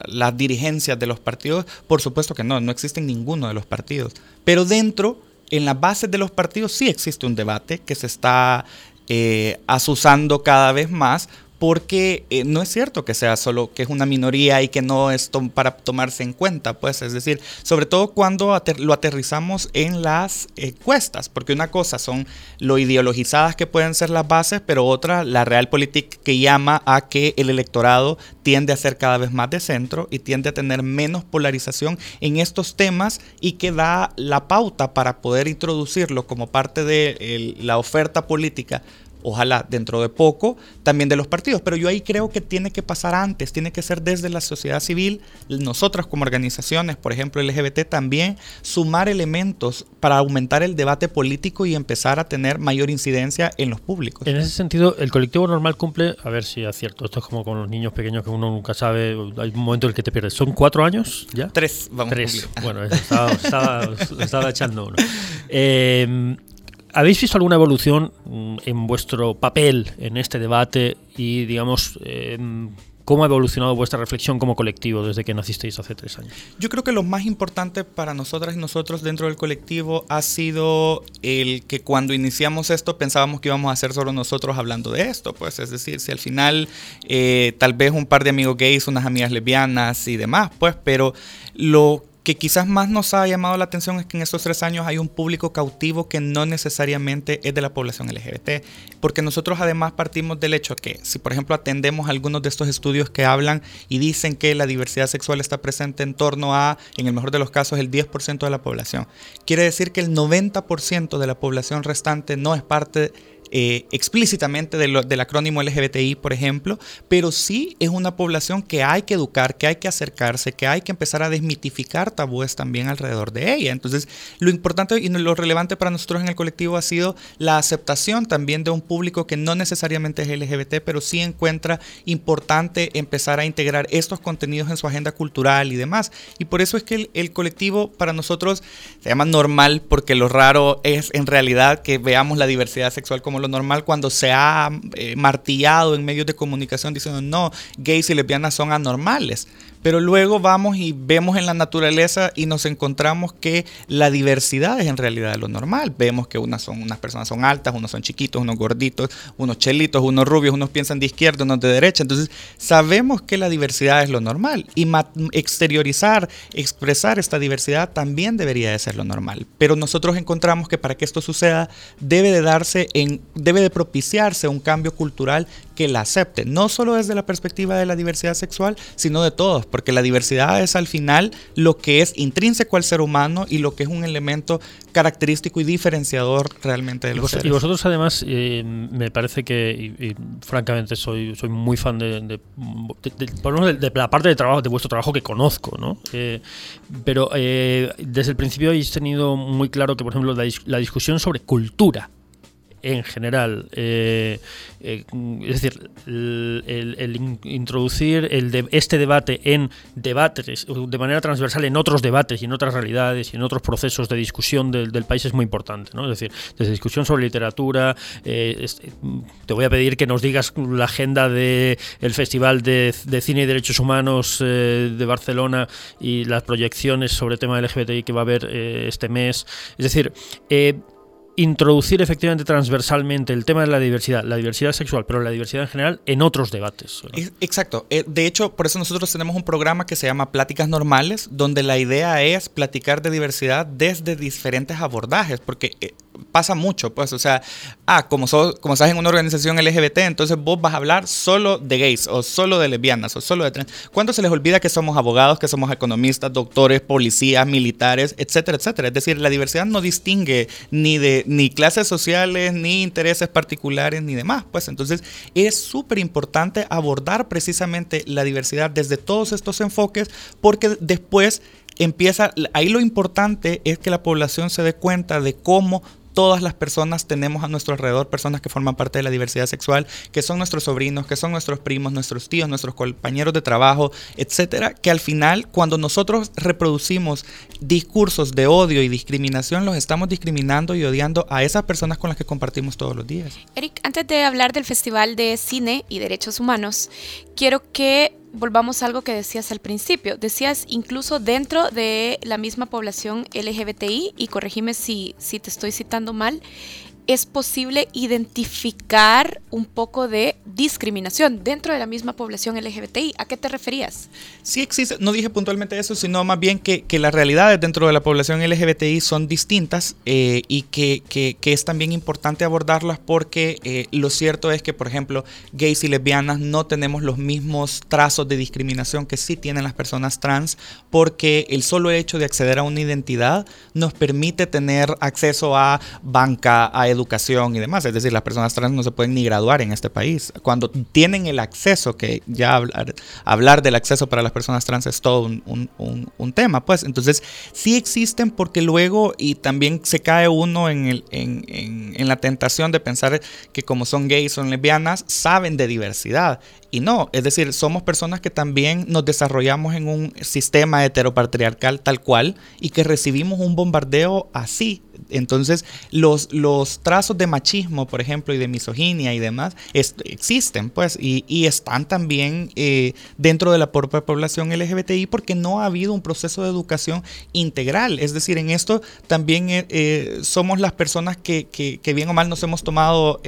las dirigencias de los partidos, por supuesto que no, no existen ninguno de los partidos. Pero dentro en la base de los partidos sí existe un debate que se está eh, asusando cada vez más porque eh, no es cierto que sea solo que es una minoría y que no es para tomarse en cuenta, pues es decir, sobre todo cuando lo aterrizamos en las encuestas, porque una cosa son lo ideologizadas que pueden ser las bases, pero otra la realpolitik que llama a que el electorado tiende a ser cada vez más de centro y tiende a tener menos polarización en estos temas y que da la pauta para poder introducirlo como parte de la oferta política ojalá dentro de poco, también de los partidos. Pero yo ahí creo que tiene que pasar antes, tiene que ser desde la sociedad civil, nosotras como organizaciones, por ejemplo LGBT, también sumar elementos para aumentar el debate político y empezar a tener mayor incidencia en los públicos. En ese sentido, el colectivo normal cumple, a ver si es cierto, esto es como con los niños pequeños que uno nunca sabe, hay un momento en el que te pierdes. ¿Son cuatro años ya? Tres, vamos Tres. Bueno, estaba, estaba, echando uno. Eh, ¿Habéis visto alguna evolución mm, en vuestro papel en este debate y, digamos, em, cómo ha evolucionado vuestra reflexión como colectivo desde que nacisteis hace tres años? Yo creo que lo más importante para nosotras y nosotros dentro del colectivo ha sido el que cuando iniciamos esto pensábamos que íbamos a ser solo nosotros hablando de esto, pues es decir, si al final eh, tal vez un par de amigos gays, unas amigas lesbianas y demás, pues, pero lo que quizás más nos ha llamado la atención es que en estos tres años hay un público cautivo que no necesariamente es de la población LGBT, porque nosotros además partimos del hecho que si por ejemplo atendemos algunos de estos estudios que hablan y dicen que la diversidad sexual está presente en torno a, en el mejor de los casos, el 10% de la población, quiere decir que el 90% de la población restante no es parte eh, explícitamente del acrónimo LGBTI, por ejemplo, pero sí es una población que hay que educar, que hay que acercarse, que hay que empezar a desmitificar tabúes también alrededor de ella. Entonces, lo importante y lo relevante para nosotros en el colectivo ha sido la aceptación también de un público que no necesariamente es LGBT, pero sí encuentra importante empezar a integrar estos contenidos en su agenda cultural y demás. Y por eso es que el, el colectivo para nosotros se llama normal, porque lo raro es en realidad que veamos la diversidad sexual como lo normal cuando se ha eh, martillado en medios de comunicación diciendo no, gays y lesbianas son anormales. Pero luego vamos y vemos en la naturaleza y nos encontramos que la diversidad es en realidad lo normal. Vemos que unas, son, unas personas son altas, unos son chiquitos, unos gorditos, unos chelitos, unos rubios, unos piensan de izquierda, unos de derecha. Entonces sabemos que la diversidad es lo normal y exteriorizar, expresar esta diversidad también debería de ser lo normal. Pero nosotros encontramos que para que esto suceda debe de darse en, debe de propiciarse un cambio cultural que la acepte, no solo desde la perspectiva de la diversidad sexual, sino de todos, porque la diversidad es al final lo que es intrínseco al ser humano y lo que es un elemento característico y difereabilizador realmente de los y Y vosotros además, eh, me parece que, francamente soy, soy muy fan de, de, la parte de trabajo, de vuestro trabajo que conozco, ¿no? Eh, pero eh, desde el principio habéis tenido muy claro que, por ejemplo, la discusión sobre cultura en general. Eh, eh, es decir, el, introducir este debate en debates, de manera transversal en otros debates y en otras realidades y en otros procesos de discusión del, país es muy importante. ¿no? Es decir, desde discusión sobre literatura, eh, te voy a pedir que nos digas la agenda del el Festival de, Cine y Derechos Humanos de Barcelona y las proyecciones sobre el tema LGBTI que va a haber este mes. Es decir, introducir efectivamente transversalmente el tema de la diversidad, la diversidad sexual, pero la diversidad en general en otros debates. Exacto. Eh, de hecho, por eso nosotros tenemos un programa que se llama Pláticas Normales, donde la idea es platicar de diversidad desde diferentes abordajes, porque eh, pasa mucho, pues, o sea, ah, como, como estás en una organización LGBT, entonces vos vas a hablar solo de gays o solo de lesbianas o solo de trans. ¿Cuánto se les olvida que somos abogados, que somos economistas, doctores, policías, militares, etcétera, etcétera? Es decir, la diversidad no distingue ni de ni clases sociales, ni intereses particulares, ni demás, pues entonces es súper importante abordar precisamente la diversidad desde todos estos enfoques porque después empieza, ahí lo importante es que la población se dé cuenta de cómo todas las personas tenemos a nuestro alrededor personas que forman parte de la diversidad sexual, que son nuestros sobrinos, que son nuestros primos, nuestros tíos, nuestros compañeros de trabajo, etcétera, que al final cuando nosotros reproducimos discursos de odio y discriminación, los estamos discriminando y odiando a esas personas con las que compartimos todos los días. Eric, antes de hablar del Festival de Cine y Derechos Humanos, quiero que volvamos a algo que decías al principio. Decías incluso dentro de la misma población LGBTI, y corregime si, si te estoy citando mal, es posible identificar un poco de discriminación dentro de la misma población LGBTI. ¿A qué te referías? Sí existe, no dije puntualmente eso, sino más bien que, las realidades dentro de la población LGBTI son distintas eh, y que, es también importante abordarlas porque eh, lo cierto es que, por ejemplo, gays y lesbianas no tenemos los mismos trazos de discriminación que sí tienen las personas trans porque el solo hecho de acceder a una identidad nos permite tener acceso a banca, a educación y demás. Es decir, las personas trans no se pueden ni graduar en este país. Cuando tienen el acceso, que ya hablar, del acceso para las personas trans es todo un, tema, pues entonces sí existen porque luego y también se cae uno en, el, en, en la tentación de pensar que como son gays, son lesbianas, saben de diversidad y no, es decir, somos personas que también nos desarrollamos en un sistema heteropatriarcal tal cual y que recibimos un bombardeo así. Entonces, los, los trazos de machismo, por ejemplo, y de misoginia y demás, existen, pues, y, están también eh, dentro de la propia población LGBTI porque no ha habido un proceso de educación integral. Es decir, en esto también eh, eh, somos las personas que, que, bien o mal nos hemos tomado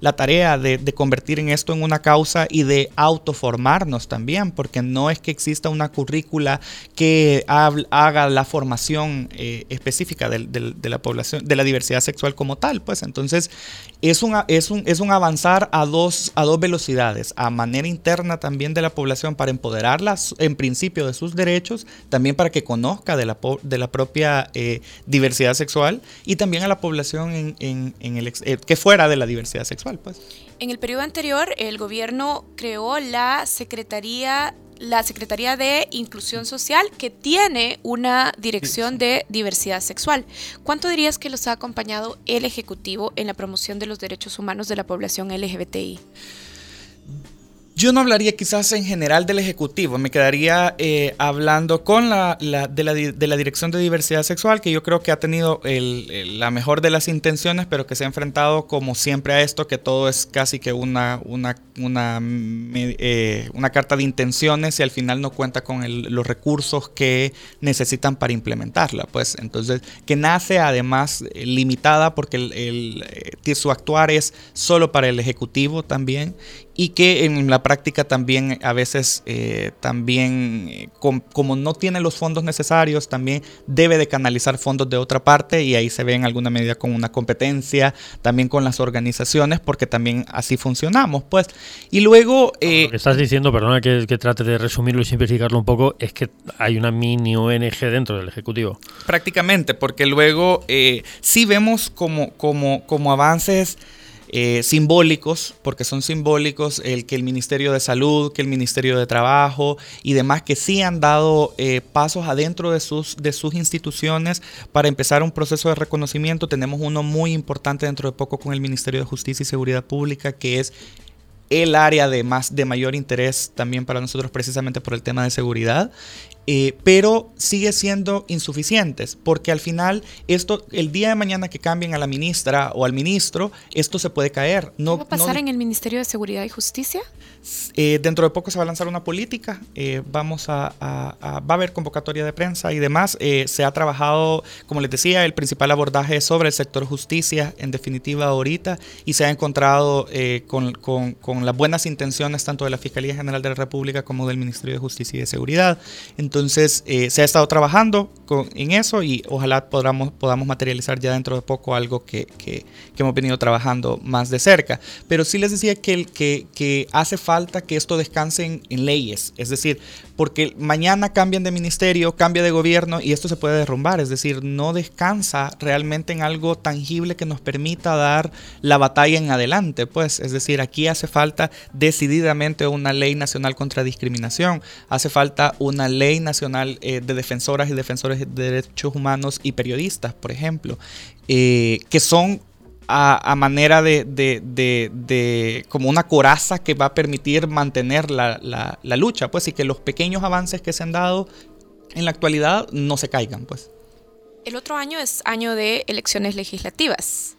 la tarea de, de convertir en esto en una causa y de de autoformarnos también, porque no es que exista una currícula que haga la formación eh, específica de, la población, de la diversidad sexual como tal, pues entonces es un, es un, es un avanzar a dos, a dos velocidades, a manera interna también de la población para empoderarla en principio de sus derechos, también para que conozca de la, de la propia eh, diversidad sexual y también a la población en, el, eh, que fuera de la diversidad sexual, pues. En el periodo anterior, el gobierno creó la Secretaría la Secretaría de Inclusión Social, que tiene una dirección de diversidad sexual. ¿Cuánto dirías que los ha acompañado el Ejecutivo en la promoción de los derechos humanos de la población LGBTI? Yo no hablaría quizás en general del Ejecutivo, me quedaría eh, hablando con la, de, la, de, la, Dirección de Diversidad Sexual, que yo creo que ha tenido la mejor de las intenciones, pero que se ha enfrentado como siempre a esto, que todo es casi que una, una, una, eh, una carta de intenciones y al final no cuenta con los recursos que necesitan para implementarla. Pues entonces, que nace además eh, limitada porque el, su actuar es solo para el Ejecutivo también y que en la práctica también a veces eh, también eh, como no tiene los fondos necesarios también debe de canalizar fondos de otra parte y ahí se ve en alguna medida con una competencia también con las organizaciones porque también así funcionamos pues. Y luego eh, lo que estás diciendo perdona que, trate de resumirlo y simplificarlo un poco es que hay una mini ONG dentro del ejecutivo. Prácticamente porque luego sí vemos como como como avances eh, simbólicos, porque son simbólicos el que el Ministerio de Salud, que el Ministerio de Trabajo y demás que sí han dado eh, pasos adentro de sus, de sus instituciones para empezar un proceso de reconocimiento. Tenemos uno muy importante dentro de poco con el Ministerio de Justicia y Seguridad Pública, que es el área de, más, de mayor interés también para nosotros precisamente por el tema de seguridad. Eh, pero sigue siendo insuficientes, porque al final esto, el día de mañana que cambien a la ministra o al ministro, esto se puede caer. No, ¿Qué va a pasar en el Ministerio de Seguridad y Justicia? Eh, dentro de poco se va a lanzar una política, eh, vamos a, va a haber convocatoria de prensa y demás. Eh, se ha trabajado, como les decía, el principal abordaje sobre el sector justicia, en definitiva ahorita, y se ha encontrado con, con, con, las buenas intenciones tanto de la Fiscalía General de la República como del Ministerio de Justicia y de Seguridad. Entonces, se ha estado trabajando con, en eso y ojalá podamos, podamos materializar ya dentro de poco algo que, que, que hemos venido trabajando más de cerca. Pero sí les decía que, que, que hace falta falta que esto descanse en, leyes, es decir, porque mañana cambian de ministerio, cambia de gobierno y esto se puede derrumbar, es decir, no descansa realmente en algo tangible que nos permita dar la batalla en adelante, pues, es decir, aquí hace falta decididamente una ley nacional contra discriminación, hace falta una ley nacional eh, de defensoras y defensores de derechos humanos y periodistas, por ejemplo, eh, que son a, manera de, de, como una coraza que va a permitir mantener la, la, lucha, pues, y que los pequeños avances que se han dado en la actualidad no se caigan, pues. El otro año es año de elecciones legislativas.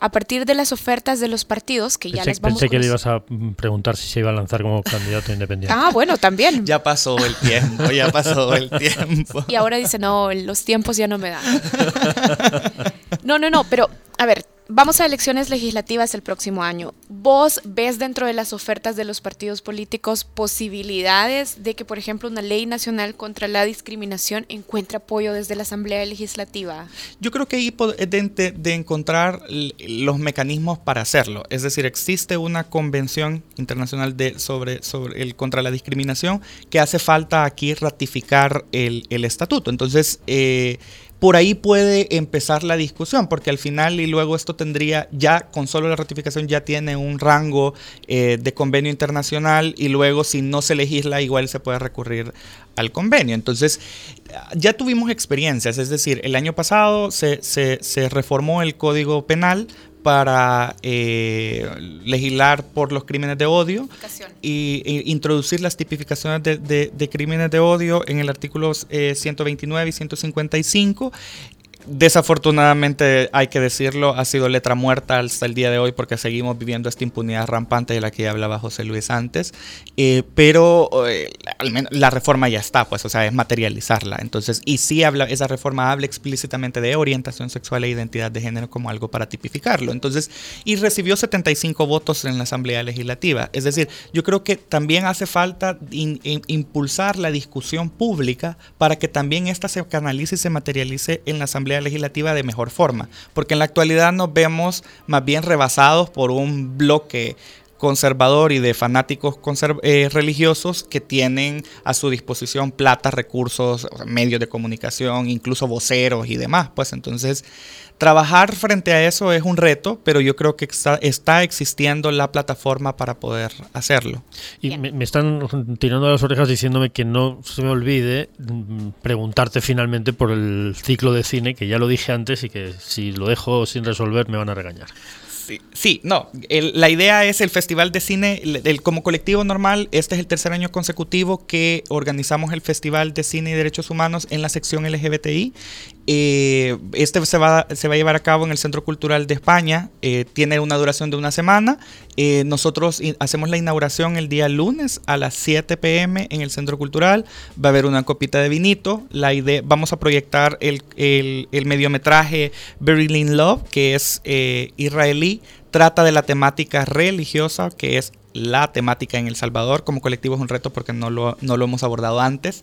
A partir de las ofertas de los partidos, que ya les vamos Pensé que le ibas a preguntar si se iba a lanzar como candidato independiente. Ah, bueno, también. ya pasó el tiempo, ya pasó el tiempo. Y ahora dice, no, los tiempos ya no me dan. No, no, no, pero a ver, Vamos a elecciones legislativas el próximo año. ¿Vos ves dentro de las ofertas de los partidos políticos posibilidades de que, por ejemplo, una ley nacional contra la discriminación encuentre apoyo desde la Asamblea Legislativa? Yo creo que ahí de, de encontrar los mecanismos para hacerlo. Es decir, existe una convención internacional sobre el, contra la discriminación que hace falta aquí ratificar el, el estatuto. Entonces, eh, por ahí puede empezar la discusión, porque al final y luego esto tendría ya, con solo la ratificación ya tiene un rango eh, de convenio internacional y luego si no se legisla igual se puede recurrir al convenio. Entonces, ya tuvimos experiencias, es decir, el año pasado se, se, se reformó el Código Penal para eh, legislar por los crímenes de odio y, introducir las tipificaciones de, crímenes de odio en el artículo 129 eh, y 155 Desafortunadamente, hay que decirlo, ha sido letra muerta hasta el día de hoy porque seguimos viviendo esta impunidad rampante de la que hablaba José Luis antes. Eh, pero eh, al menos la reforma ya está, pues, o sea, es materializarla. Entonces, y sí habla, esa reforma habla explícitamente de orientación sexual e identidad de género como algo para tipificarlo. Entonces, y recibió 75 votos en la Asamblea Legislativa. Es decir, yo creo que también hace falta impulsar la discusión pública para que también esta se canalice y se materialice en la Asamblea Legislativa de mejor forma, porque en la actualidad nos vemos más bien rebasados por un bloque conservador y de fanáticos eh, religiosos que tienen a su disposición plata, recursos, medios de comunicación, incluso voceros y demás. Pues entonces Trabajar frente a eso es un reto, pero yo creo que está, existiendo la plataforma para poder hacerlo. Y me, están tirando las orejas diciéndome que no se me olvide mm, preguntarte finalmente por el ciclo de cine, que ya lo dije antes y que si lo dejo sin resolver me van a regañar. Sí, no. la idea es el Festival de Cine, como colectivo normal, este es el tercer año consecutivo que organizamos el Festival de Cine y Derechos Humanos en la sección LGBTI. Eh, este se va, a llevar a cabo en el Centro Cultural de España, eh, tiene una duración de una semana. Eh, nosotros hacemos la inauguración el día lunes a las 7 pm en el Centro Cultural. Va a haber una copita de vinito. La idea, vamos a proyectar el, el, el mediometraje Berlin Love, que es israelí trata de la temática religiosa, que es la temática en El Salvador. Como colectivo es un reto porque no lo, no lo hemos abordado antes.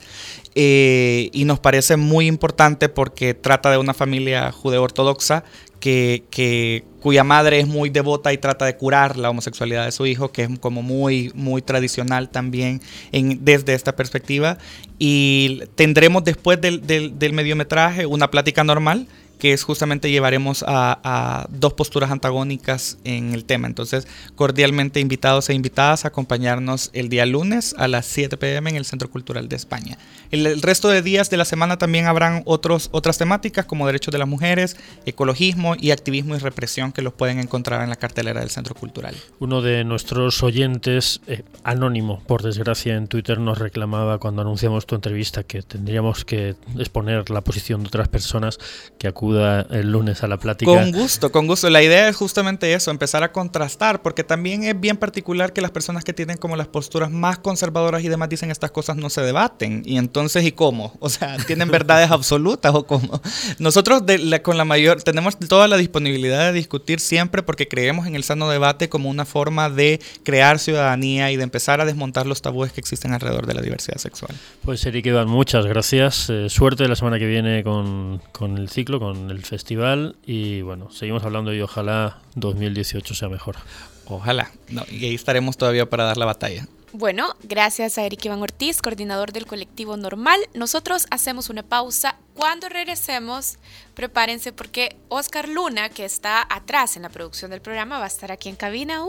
Eh, y nos parece muy importante porque trata de una familia judeo-ortodoxa que, que, cuya madre es muy devota y trata de curar la homosexualidad de su hijo, que es como muy, muy tradicional también en, desde esta perspectiva. Y tendremos después del, del, del mediometraje una plática normal que es justamente llevaremos a, dos posturas antagónicas en el tema. Entonces, cordialmente invitados e invitadas a acompañarnos el día lunes a las 7 pm en el Centro Cultural de España. El, resto de días de la semana también habrán otros, otras temáticas como derechos de las mujeres, ecologismo y activismo y represión que los pueden encontrar en la cartelera del Centro Cultural. Uno de nuestros oyentes, eh, anónimo, por desgracia, en Twitter nos reclamaba cuando anunciamos tu entrevista que tendríamos que exponer la posición de otras personas que acuden acuda el lunes a la plática. Con gusto, con gusto. La idea es justamente eso, empezar a contrastar, porque también es bien particular que las personas que tienen como las posturas más conservadoras y demás dicen estas cosas no se debaten. Y entonces, ¿y cómo? O sea, ¿tienen verdades absolutas o cómo? Nosotros con la mayor, tenemos toda la disponibilidad de discutir siempre porque creemos en el sano debate como una forma de crear ciudadanía y de empezar a desmontar los tabúes que existen alrededor de la diversidad sexual. Pues Eric Iván, muchas gracias. Eh, suerte la semana que viene con, con el ciclo, con el festival y bueno, seguimos hablando y ojalá 2018 sea mejor. Ojalá. y ahí estaremos todavía para dar la batalla. Bueno, gracias a Eric Iván Ortiz, coordinador del colectivo Normal. Nosotros hacemos una pausa. Cuando regresemos, prepárense porque Oscar Luna, que está atrás en la producción del programa, va a estar aquí en cabina.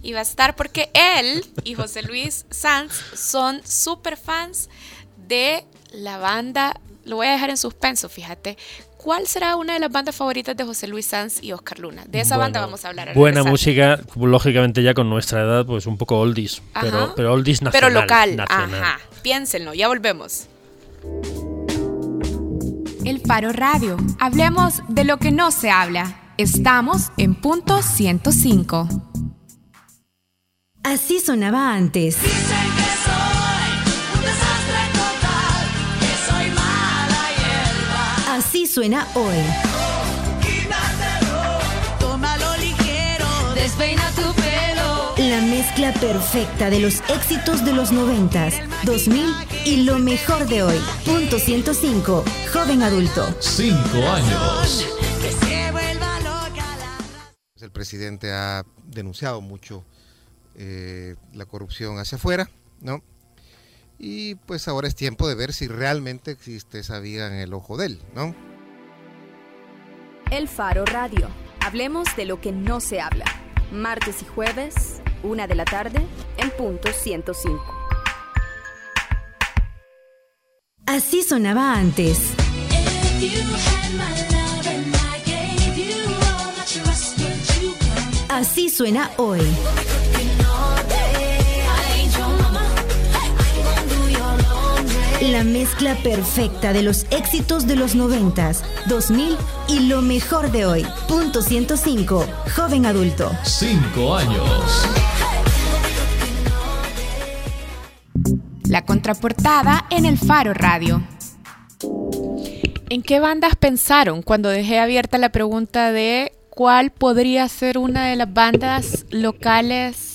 y va a estar porque él y José Luis Sanz son super fans de la banda. Lo voy a dejar en suspenso, fíjate. ¿Cuál será una de las bandas favoritas de José Luis Sanz y Oscar Luna? De esa banda vamos a hablar. buena música, lógicamente ya con nuestra edad, pues un poco oldies, pero, pero oldies nacional. Pero local, ajá. Piénsenlo, ya volvemos. El Faro Radio. Hablemos de lo que no se habla. Estamos en punto 105. Así sonaba antes. Suena hoy. La mezcla perfecta de los éxitos de los 90, 2000 y lo mejor de hoy. Punto 105. Joven adulto. Cinco años. El presidente ha denunciado mucho eh, la corrupción hacia afuera, ¿no? Y pues ahora es tiempo de ver si realmente existe esa viga en el ojo de él, ¿no? El Faro Radio. Hablemos de lo que no se habla. Martes y jueves, una de la tarde, en punto 105. Así sonaba antes. Así suena hoy. La mezcla perfecta de los éxitos de los 90, 2000 y lo mejor de hoy. Punto 105. Joven adulto. Cinco años. La contraportada en el Faro Radio. ¿En qué bandas pensaron cuando dejé abierta la pregunta de cuál podría ser una de las bandas locales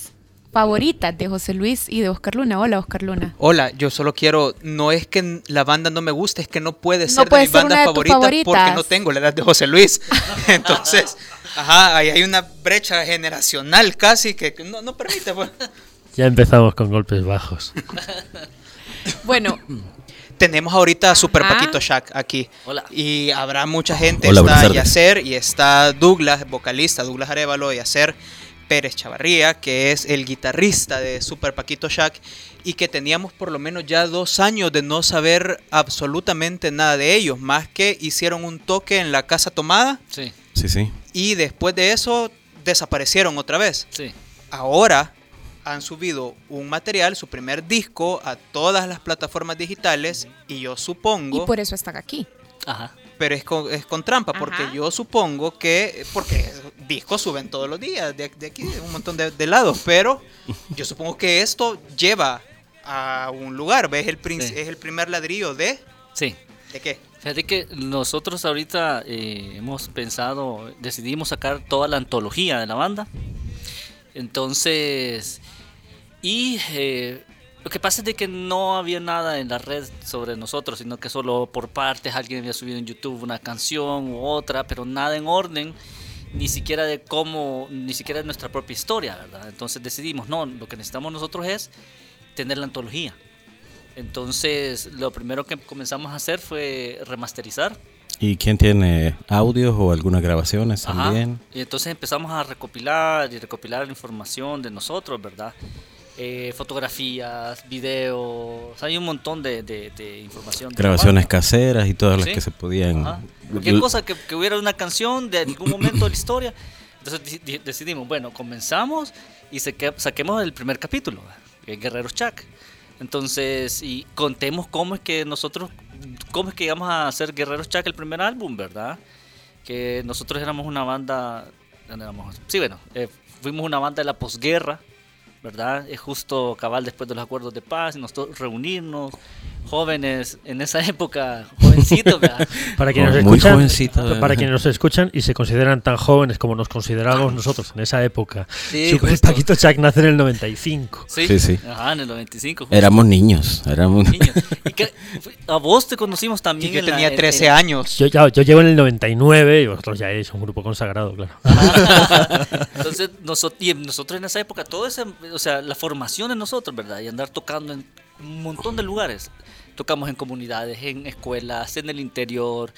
favoritas de José Luis y de Oscar Luna. Hola, Oscar Luna. Hola, yo solo quiero, no es que la banda no me guste, es que no puede ser de mi banda favorita porque no tengo la edad de José Luis. Entonces, ajá, ahí hay una brecha generacional casi que no, no permite. Pues. Ya empezamos con golpes bajos. bueno, tenemos ahorita a Super Paquito Shack aquí. Hola. Y habrá mucha gente. está Yacer y está Douglas, vocalista, Douglas Arevalo, Yacer Pérez Chavarría, que es el guitarrista de Super Paquito Shack, y que teníamos por lo menos ya dos años de no saber absolutamente nada de ellos, más que hicieron un toque en la casa tomada. Sí. Sí, sí. Y después de eso desaparecieron otra vez. Sí. Ahora han subido un material, su primer disco, a todas las plataformas digitales y yo supongo... Y por eso están aquí. Ajá pero es con, es con trampa, porque yo supongo que, porque discos suben todos los días, de, aquí, de un montón de, lados, pero yo supongo que esto lleva a un lugar, ¿ves? El Es el primer ladrillo de... Sí. ¿De qué? Fíjate que nosotros ahorita eh, hemos pensado, decidimos sacar toda la antología de la banda. Entonces, y eh, lo que pasa es de que no había nada en la red sobre nosotros, sino que solo por partes alguien había subido en YouTube una canción u otra, pero nada en orden, ni siquiera de cómo, ni siquiera de nuestra propia historia, ¿verdad? Entonces decidimos, no, lo que necesitamos nosotros es tener la antología. Entonces lo primero que comenzamos a hacer fue remasterizar. ¿Y quién tiene audios o algunas grabaciones también? Y entonces empezamos a recopilar y recopilar la información de nosotros, ¿verdad? Eh, fotografías, videos, hay un montón de, de, información. Grabaciones caseras y todas las que se podían. Cualquier cosa que, hubiera una canción de algún momento de la historia. Entonces decidimos, bueno, comenzamos y saquemos el primer capítulo, Guerreros Chuck. Entonces, y contemos cómo es que nosotros cómo es que llegamos a hacer Guerreros Chac el primer álbum, ¿verdad? Que nosotros éramos una banda, sí, bueno, eh, fuimos una banda de la posguerra, ¿verdad? Es justo cabal después de los acuerdos de paz, nosotros reunirnos, jóvenes en esa época, jovencitos. para quienes nos escuchan, Para quienes nos escuchan y se consideran tan jóvenes como nos considerábamos nosotros en esa época. Sí, Paquito Chuck nace en el 95. Sí, sí. Ajá, en el 95. Éramos niños, éramos niños. a vos te conocimos también. yo tenía 13 años. Yo, ya, yo llevo en el 99 y vosotros ya eres un grupo consagrado, claro. Entonces, nosotros, y nosotros en esa época, todo ese, o sea, la formación de nosotros, ¿verdad? Y andar tocando en un montón de lugares. Tocamos en comunidades, en escuelas, en el interior,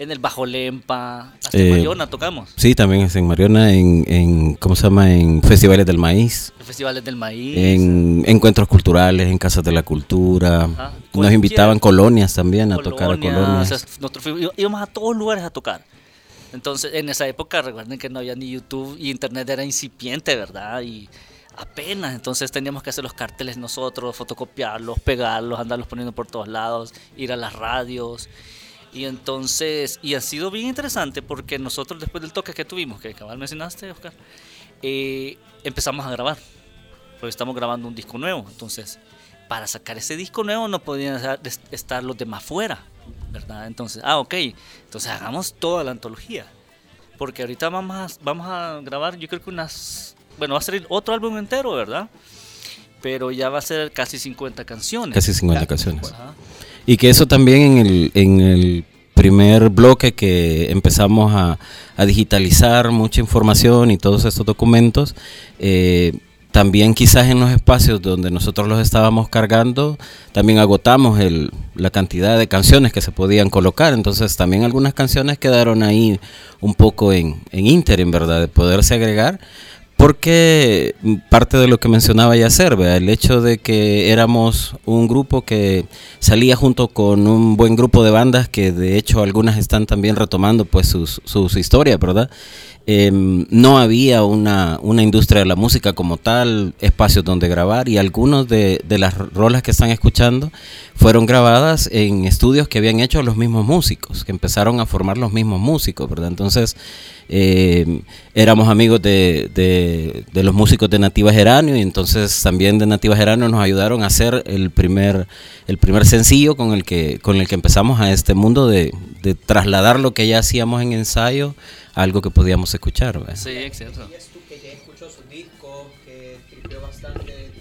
en el Bajo Lempa, hasta en eh, Mariona tocamos. Sí, también es en Mariona, en, en, ¿cómo se llama? En festivales del maíz. festivales del maíz. En encuentros culturales, en casas de la cultura. Nos invitaban colonias también a tocar a colonias. nosotros íbamos a todos lugares a tocar. Entonces, en esa época, recuerden que no había ni YouTube y Internet era incipiente, ¿verdad? Y apenas, entonces teníamos que hacer los carteles nosotros, fotocopiarlos, pegarlos, andarlos poniendo por todos lados, ir a las radios. Y entonces, y ha sido bien interesante porque nosotros después del toque que tuvimos, que cabal mencionaste, Oscar, eh, empezamos a grabar. Porque estamos grabando un disco nuevo. Entonces, para sacar ese disco nuevo no podían estar los demás fuera, ¿verdad? Entonces, ah, ok, entonces hagamos toda la antología. Porque ahorita vamos a, vamos a grabar, yo creo que unas bueno, va a ser otro álbum entero, ¿verdad? Pero ya va a ser casi 50 canciones. Casi 50 canciones. Y que eso también en el, en el primer bloque que empezamos a, digitalizar mucha información y todos estos documentos, eh, también quizás en los espacios donde nosotros los estábamos cargando, también agotamos el, la cantidad de canciones que se podían colocar. Entonces también algunas canciones quedaron ahí un poco en, en inter, en verdad, de poderse agregar porque parte de lo que mencionaba ya Serve, el hecho de que éramos un grupo que salía junto con un buen grupo de bandas que de hecho algunas están también retomando pues sus, sus historias, ¿verdad? Em, no había una, una, industria de la música como tal, espacios donde grabar y algunos de, de, las rolas que están escuchando fueron grabadas en estudios que habían hecho los mismos músicos, que empezaron a formar los mismos músicos, ¿verdad? Entonces, eh, éramos amigos de, de, los músicos de Nativa Geranio y entonces también de Nativa Geranio nos ayudaron a hacer el primer, el primer sencillo con el que, con el que empezamos a este mundo de, de trasladar lo que ya hacíamos en ensayo a algo que podíamos escuchar. Sí, exacto. tú que ya escuchó su disco, que tripió bastante?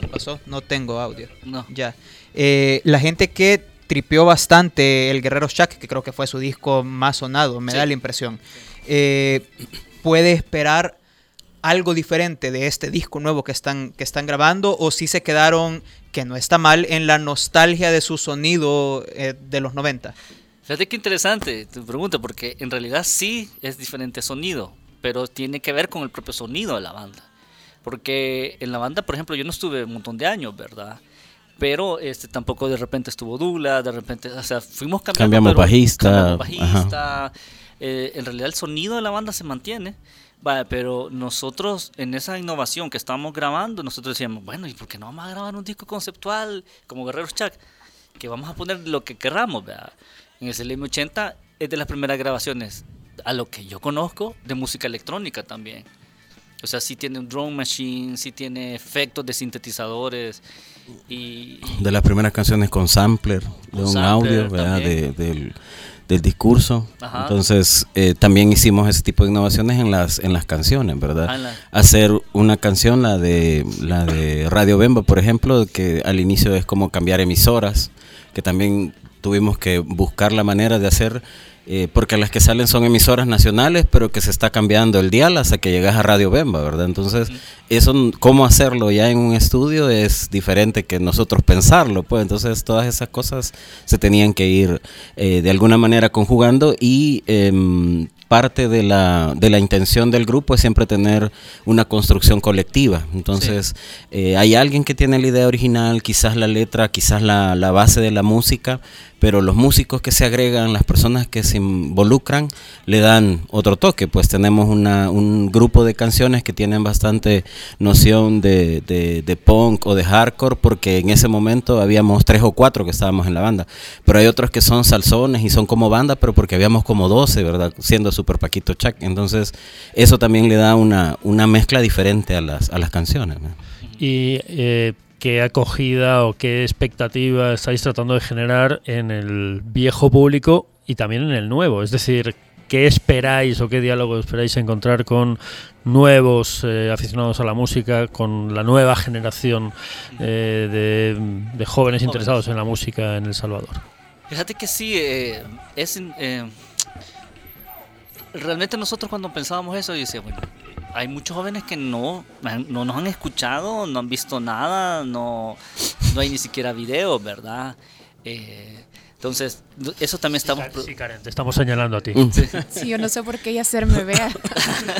¿Qué pasó? No tengo audio. No. Ya. Eh, la gente que tripió bastante el Guerrero Shack, que creo que fue su disco más sonado, me da la impresión eh, puede esperar algo diferente de este disco nuevo que están, que están grabando o si se quedaron, que no está mal, en la nostalgia de su sonido eh, de los 90? Fíjate qué interesante tu pregunta, porque en realidad sí es diferente sonido, pero tiene que ver con el propio sonido de la banda. Porque en la banda, por ejemplo, yo no estuve un montón de años, ¿verdad? Pero este, tampoco de repente estuvo Dula, de repente, o sea, fuimos cambiando. Cambiamos bajista. Cambiamos bajista eh, en realidad el sonido de la banda se mantiene, pero nosotros en esa innovación que estábamos grabando, nosotros decíamos, bueno, ¿y por qué no vamos a grabar un disco conceptual como Guerreros Chuck? Que vamos a poner lo que querramos, En el CLM 80 es de las primeras grabaciones, a lo que yo conozco, de música electrónica también. O sea, sí tiene un drone machine, sí tiene efectos de sintetizadores. Y, de las primeras canciones con sampler, de un audio, ¿verdad? del del discurso. Entonces, eh, también hicimos ese tipo de innovaciones en las en las canciones, ¿verdad? Ah, Hacer una canción, la de la de Radio Bemba, por ejemplo, que al inicio es como cambiar emisoras, que también tuvimos que buscar la manera de hacer eh, porque las que salen son emisoras nacionales, pero que se está cambiando el dial hasta que llegas a Radio Bemba, ¿verdad? Entonces, eso, cómo hacerlo ya en un estudio es diferente que nosotros pensarlo, pues entonces todas esas cosas se tenían que ir eh, de alguna manera conjugando y em, parte de la, de la intención del grupo es siempre tener una construcción colectiva. Entonces, eh, hay alguien que tiene la idea original, quizás la letra, quizás la, la base de la música, pero los músicos que se agregan, las personas que se involucran, le dan otro toque. Pues tenemos una, un grupo de canciones que tienen bastante noción de, de, punk o de hardcore, porque en ese momento habíamos tres o cuatro que estábamos en la banda. Pero hay otros que son salsones y son como banda, pero porque habíamos como doce, ¿verdad? Siendo Super Paquito Chuck. Entonces, eso también le da una, una mezcla diferente a las, a las canciones. Y eh, qué acogida o qué expectativa estáis tratando de generar en el viejo público y también en el nuevo. Es decir, ¿qué esperáis o qué diálogo esperáis encontrar con nuevos eh, aficionados a la música, con la nueva generación eh, de, jóvenes interesados en la música en El Salvador? Fíjate que sí, eh, es... realmente nosotros cuando pensábamos eso, yo decía, bueno, hay muchos jóvenes que no, no nos han escuchado, no han visto nada, no, no hay ni siquiera videos, ¿verdad? Eh, entonces, eso también estamos... Sí, Karen, te estamos señalando a ti. Sí, yo no sé por qué ella hacer me vea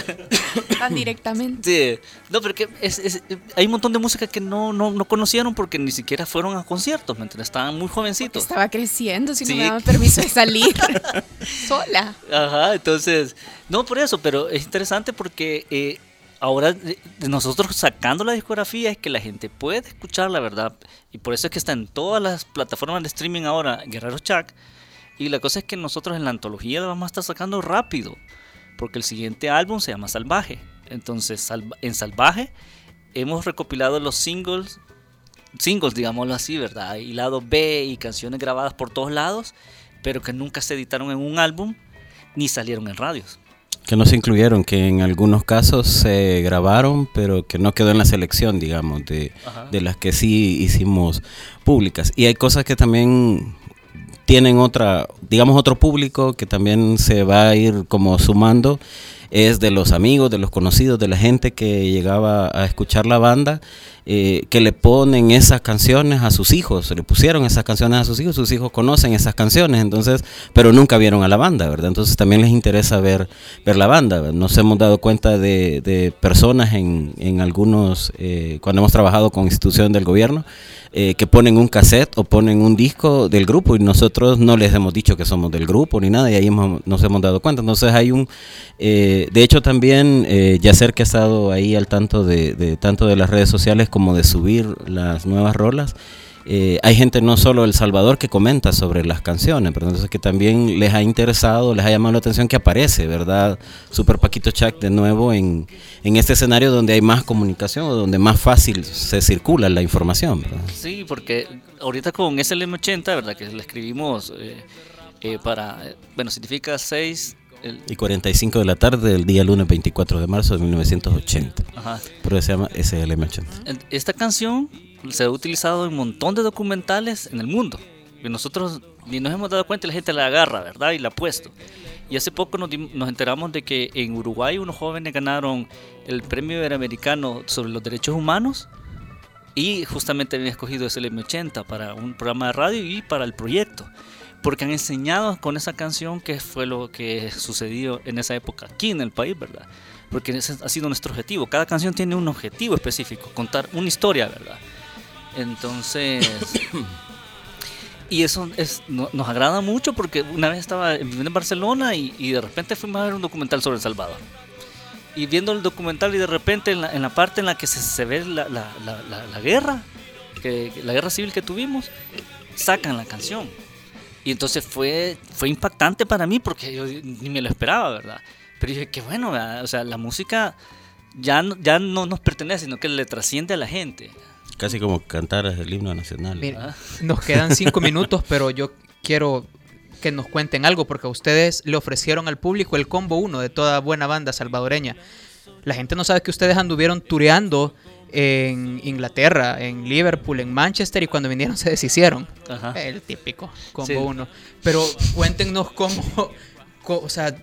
tan directamente. Sí, no, pero que es, hay un montón de música que no, no, no, conocieron porque ni siquiera fueron a conciertos, ¿me entiendes? Estaban muy jovencitos. estaba creciendo, si no me daban permiso de salir sola. Ajá, entonces, no por eso, pero es interesante porque... Eh, ahora nosotros sacando la discografía es que la gente puede escuchar la verdad. Y por eso es que está en todas las plataformas de streaming ahora Guerrero Chuck y la cosa es que nosotros en la antología la vamos a estar sacando rápido porque el siguiente álbum se llama Salvaje. Entonces en Salvaje hemos recopilado los singles singles digámoslo así verdad y lado B y canciones grabadas por todos lados pero que nunca se editaron en un álbum ni salieron en radios que no se incluyeron, que en algunos casos se grabaron, pero que no quedó en la selección, digamos, de, de las que sí hicimos públicas. Y hay cosas que también tienen otra, digamos, otro público que también se va a ir como sumando es de los amigos, de los conocidos, de la gente que llegaba a escuchar la banda, eh, que le ponen esas canciones a sus hijos, le pusieron esas canciones a sus hijos, sus hijos conocen esas canciones, entonces, pero nunca vieron a la banda, ¿verdad? Entonces también les interesa ver, ver la banda. Nos hemos dado cuenta de, de personas en, en algunos, eh, cuando hemos trabajado con instituciones del gobierno, eh, que ponen un cassette o ponen un disco del grupo y nosotros no les hemos dicho que somos del grupo ni nada y ahí nos hemos dado cuenta. Entonces hay un, eh, de hecho también eh, Yacer que ha estado ahí al tanto de, tanto de las redes sociales como de subir las nuevas rolas. Eh, hay gente no solo El Salvador que comenta sobre las canciones, pero entonces que también les ha interesado, les ha llamado la atención que aparece, ¿verdad? Super Paquito Chuck de nuevo en, en este escenario donde hay más comunicación o donde más fácil se circula la información. Sí, porque ahorita con SLM80, ¿verdad? Que le escribimos eh, eh, para, bueno, significa 6 y 45 de la tarde del día lunes 24 de marzo de 1980. Ajá. Pero se llama SLM80. Esta canción se ha utilizado en un montón de documentales en el mundo. Y nosotros ni nos hemos dado cuenta y la gente la agarra, ¿verdad? Y la ha puesto. Y hace poco nos, nos, enteramos de que en Uruguay unos jóvenes ganaron el premio iberoamericano sobre los derechos humanos y justamente habían escogido ese M80 para un programa de radio y para el proyecto. Porque han enseñado con esa canción que fue lo que sucedió en esa época aquí en el país, ¿verdad? Porque ese ha sido nuestro objetivo. Cada canción tiene un objetivo específico, contar una historia, ¿verdad? Entonces... y eso es, nos agrada mucho porque una vez estaba viviendo en Barcelona y, de repente fuimos a ver un documental sobre El Salvador. Y viendo el documental y de repente en la, parte en la que se, ve la, guerra, que, la guerra civil que tuvimos, sacan la canción. Y entonces fue, fue impactante para mí porque yo ni me lo esperaba, ¿verdad? Pero dije, qué bueno, o sea, la música ya, ya no nos pertenece, sino que le trasciende a la gente. Casi como cantar el himno nacional. Ah. nos quedan cinco minutos, pero yo quiero que nos cuenten algo, porque ustedes le ofrecieron al público el combo uno de toda buena banda salvadoreña. La gente no sabe que ustedes anduvieron tureando en Inglaterra, en Liverpool, en Manchester y cuando vinieron se deshicieron. El típico combo uno. Pero cuéntenos cómo, o sea,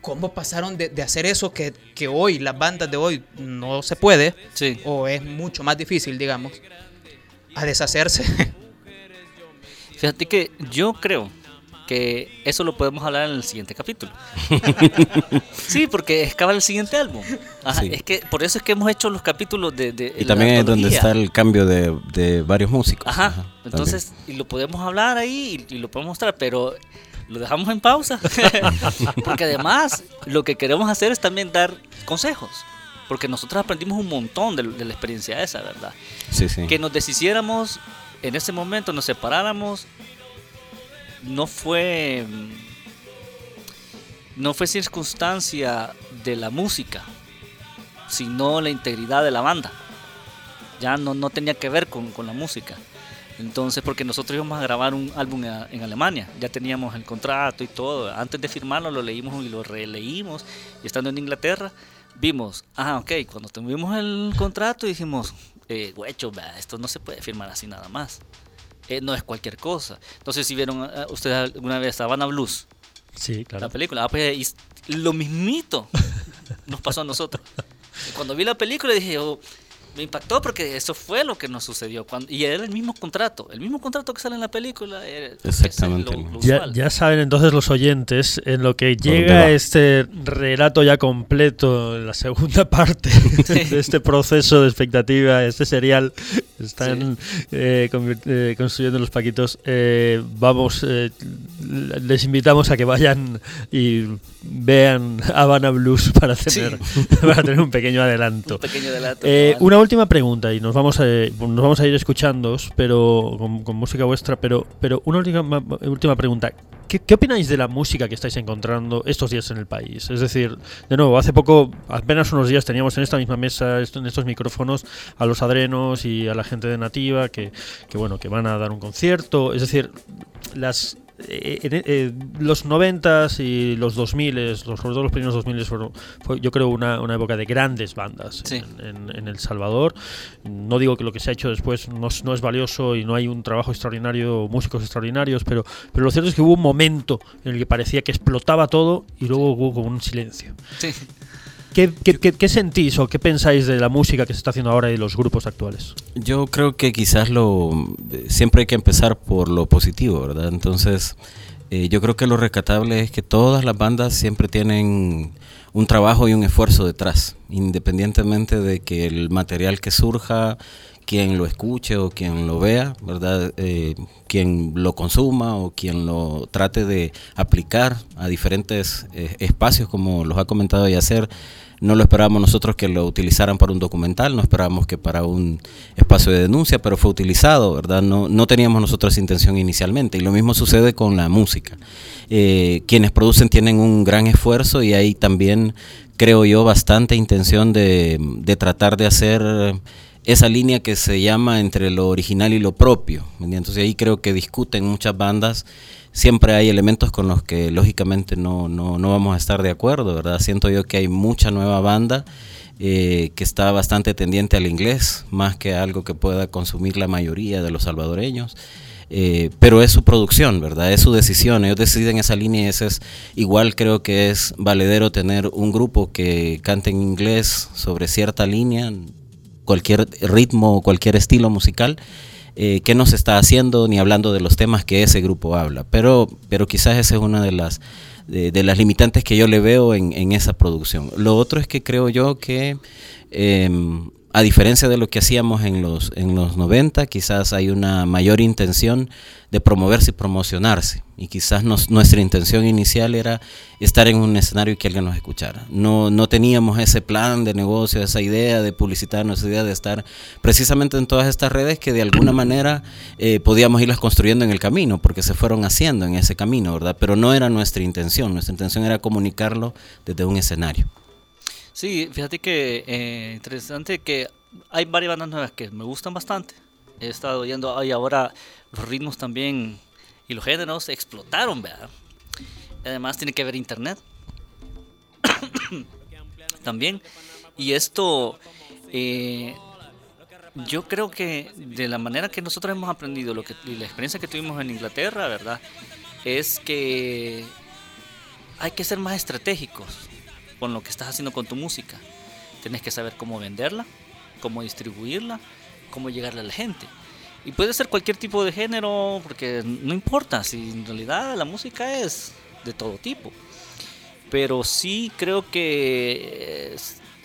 cómo pasaron de, hacer eso que, hoy, las bandas de hoy, no se puede, o es mucho más difícil, digamos, a deshacerse. Fíjate que yo creo que eso lo podemos hablar en el siguiente capítulo. sí, porque excava el siguiente álbum. Es que por eso es que hemos hecho los capítulos de... y también es donde está el cambio de, varios músicos. Ajá, entonces, y lo podemos hablar ahí y, lo podemos mostrar, pero lo dejamos en pausa. porque además lo que queremos hacer es también dar consejos. Porque nosotros aprendimos un montón de, de la experiencia esa, ¿verdad? Sí, sí. Que nos deshiciéramos en ese momento, nos separáramos no fue no fue circunstancia de la música, sino la integridad de la banda. Ya no, no tenía que ver con, la música. Entonces, porque nosotros íbamos a grabar un álbum en Alemania, ya teníamos el contrato y todo. Antes de firmarlo lo leímos y lo releímos. Y estando en Inglaterra, vimos, ah, ok, cuando tuvimos el contrato dijimos, eh, esto no se puede firmar así nada más. Eh, no es cualquier cosa. Entonces, si vieron eh, ustedes alguna vez Havana Blues, sí, claro. la película, ah, pues, lo mismito nos pasó a nosotros. Cuando vi la película dije, oh, me impactó porque eso fue lo que nos sucedió. Cuando, y era el mismo contrato, el mismo contrato que sale en la película. Exactamente. ya, saben entonces los oyentes en lo que llega este relato ya completo, en la segunda parte de este proceso de expectativa, este serial. Están eh, eh, construyendo los paquitos. Eh, vamos, les invitamos a que vayan y vean Havana Blues para tener, para tener un pequeño adelanto. Un pequeño adelanto una última pregunta y nos vamos a, nos vamos a ir escuchando, pero con, música vuestra, pero, pero una última, última pregunta. ¿Qué, ¿Qué, opináis de la música que estáis encontrando estos días en el país? Es decir, de nuevo, hace poco, apenas unos días teníamos en esta misma mesa, en estos micrófonos, a los adrenos y a la gente de Nativa que, que bueno, que van a dar un concierto. Es decir, las eh, eh, los 90 y los 2000, los, sobre todo los primeros 2000 fueron, fue, yo creo, una, una, época de grandes bandas en, El Salvador. No digo que lo que se ha hecho después no, no, es valioso y no hay un trabajo extraordinario, músicos extraordinarios, pero, pero lo cierto es que hubo un momento en el que parecía que explotaba todo y luego hubo como un silencio. Sí. ¿Qué, sentís o qué pensáis de la música que se está haciendo ahora y los grupos actuales? Yo creo que quizás lo siempre hay que empezar por lo positivo, ¿verdad? Entonces, eh, yo creo que lo rescatable es que todas las bandas siempre tienen un trabajo y un esfuerzo detrás, independientemente de que el material que surja, quien lo escuche o quien lo vea, ¿verdad? Eh, quien lo consuma o quien lo trate de aplicar a diferentes eh, espacios, como los ha comentado Yacer, no lo esperábamos nosotros que lo utilizaran para un documental, no esperábamos que para un espacio de denuncia, pero fue utilizado, ¿verdad? No, no teníamos nosotros intención inicialmente. Y lo mismo sucede con la música. Eh, quienes producen tienen un gran esfuerzo y hay también, creo yo, bastante intención de, de tratar de hacer esa línea que se llama entre lo original y lo propio. Entonces ahí creo que discuten muchas bandas siempre hay elementos con los que lógicamente no, no, no vamos a estar de acuerdo, ¿verdad? Siento yo que hay mucha nueva banda eh, que está bastante tendiente al inglés, más que algo que pueda consumir la mayoría de los salvadoreños. Eh, pero es su producción, ¿verdad? Es su decisión. Ellos deciden esa línea y ese es igual creo que es valedero tener un grupo que cante en inglés sobre cierta línea, cualquier ritmo o cualquier estilo musical eh, qué nos está haciendo, ni hablando de los temas que ese grupo habla. Pero, pero quizás esa es una de las, de, las limitantes que yo le veo en, en, esa producción. Lo otro es que creo yo que em, a diferencia de lo que hacíamos en los, en los 90, quizás hay una mayor intención de promoverse y promocionarse. Y quizás nuestra intención inicial era estar en un escenario y que alguien nos escuchara. No, no teníamos ese plan de negocio, esa idea de publicitar, esa idea de estar precisamente en todas estas redes que de alguna manera eh, podíamos irlas construyendo en el camino, porque se fueron haciendo en ese camino, ¿verdad? Pero no era nuestra intención, nuestra intención era comunicarlo desde un escenario. Sí, fíjate que eh, interesante que hay varias bandas nuevas que me gustan bastante. He estado oyendo y ahora los ritmos también y los géneros explotaron, ¿verdad? Además tiene que ver internet. también. Y esto, eh, yo creo que de la manera que nosotros hemos aprendido lo que, y la experiencia que tuvimos en Inglaterra, ¿verdad? Es que hay que ser más estratégicos con lo que estás haciendo con tu música. Tienes que saber cómo venderla, cómo distribuirla, cómo llegarle a la gente. Y puede ser cualquier tipo de género, porque no importa, si en realidad la música es de todo tipo. Pero sí creo que,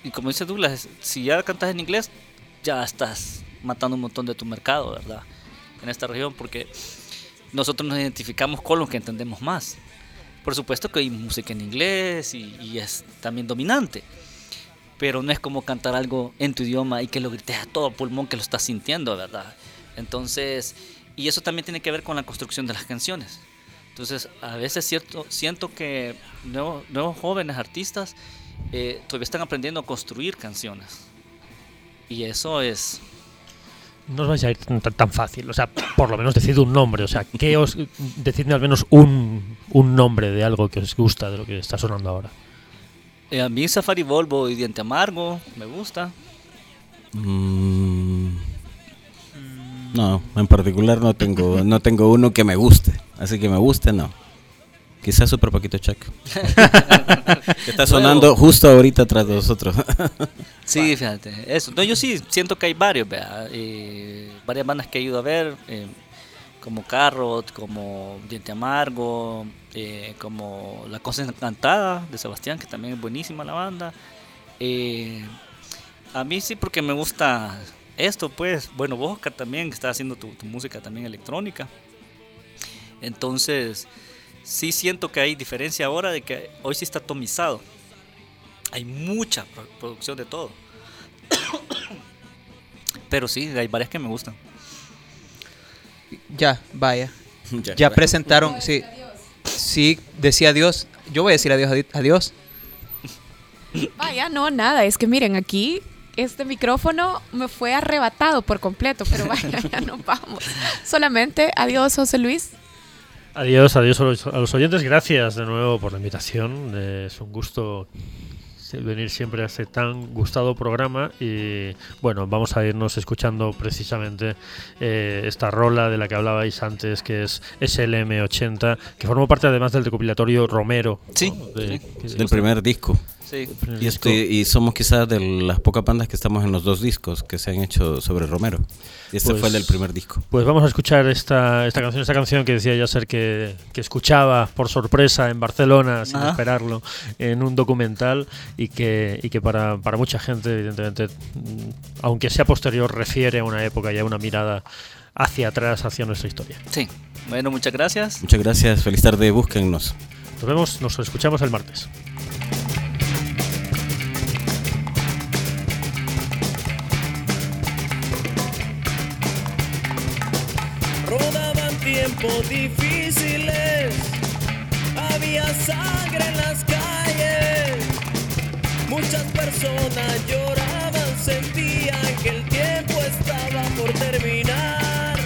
y como dice Douglas, si ya cantas en inglés, ya estás matando un montón de tu mercado, ¿verdad? En esta región, porque nosotros nos identificamos con los que entendemos más. Por supuesto que hay música en inglés y, y es también dominante, pero no es como cantar algo en tu idioma y que lo grites a todo pulmón que lo estás sintiendo, ¿verdad? Entonces, y eso también tiene que ver con la construcción de las canciones. Entonces, a veces cierto, siento que nuevos, nuevos jóvenes artistas eh, todavía están aprendiendo a construir canciones. Y eso es... No os vais a ir tan, tan fácil, o sea, por lo menos decid un nombre, o sea, ¿qué os, decidme al menos un, un nombre de algo que os gusta de lo que está sonando ahora. Eh, a mí Safari Volvo y Diente Amargo me gusta. Mm, no, en particular no tengo, no tengo uno que me guste. Así que me guste, no. Quizás Super Paquito Chuck. que está sonando justo ahorita tras de nosotros. Sí, fíjate, eso. No, yo sí siento que hay varios, eh, varias bandas que he ido a ver, eh, como Carrot, como Diente Amargo, eh, como La Cosa Encantada de Sebastián, que también es buenísima la banda. Eh, a mí sí, porque me gusta esto, pues. Bueno, vos, Oscar, también, que estás haciendo tu, tu música también electrónica. Entonces, sí siento que hay diferencia ahora de que hoy sí está atomizado. Hay mucha pro- producción de todo. Pero sí, hay varias que me gustan. Ya, vaya. Ya. Ya, presentaron, sí. Sí, decía adiós. Yo voy a decir adiós, adi- adiós. Vaya, no, nada. Es que miren, aquí este micrófono me fue arrebatado por completo, pero vaya, ya nos vamos. Solamente adiós, José Luis. Adiós, adiós a los, a los oyentes. Gracias de nuevo por la invitación. Eh, es un gusto venir siempre a este tan gustado programa y bueno, vamos a irnos escuchando precisamente eh, esta rola de la que hablabais antes que es SLM80 que formó parte además del recopilatorio Romero Sí, ¿no? De- que- Del primer disco. Sí. Y, este, y somos quizás de las pocas bandas que estamos en los dos discos que se han hecho sobre Romero. Y este Pues- fue el del primer disco. Pues vamos a escuchar esta, esta canción, esta canción que decía Yasser que, que escuchaba por sorpresa en Barcelona, sin Ajá. esperarlo, en un documental y que, y que para, para mucha gente, evidentemente, mm, aunque sea posterior, refiere a una época y a una mirada hacia atrás, hacia nuestra historia. Sí. Bueno, muchas gracias. Muchas gracias, feliz tarde, búsquennos. Nos vemos, nos escuchamos el martes. Tiempos difíciles, había sangre en las calles, muchas personas lloraban, sentían que el tiempo estaba por terminar,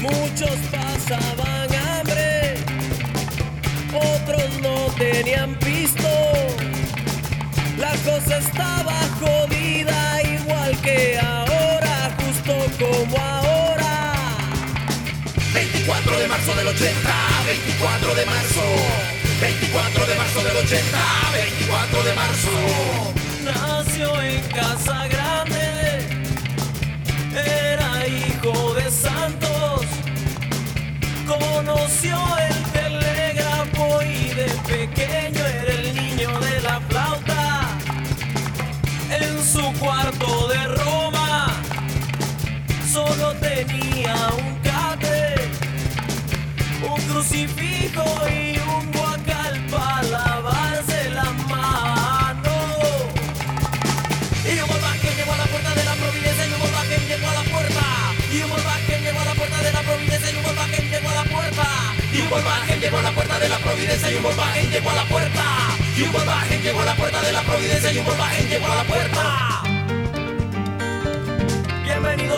muchos pasaban hambre, otros no tenían pisto, la cosa estaba 80, 24 de marzo, 24 de marzo del 80, 24 de marzo. Nació en casa grande, era hijo de santos, conoció el telégrafo y de pequeño era el niño de la flauta. En su cuarto de Roma solo tenía un llegó a la puerta de la providencia y un volvaje llegó a la puerta. Y un volvaje llegó a la puerta de la providencia y un volvaje llegó a la puerta.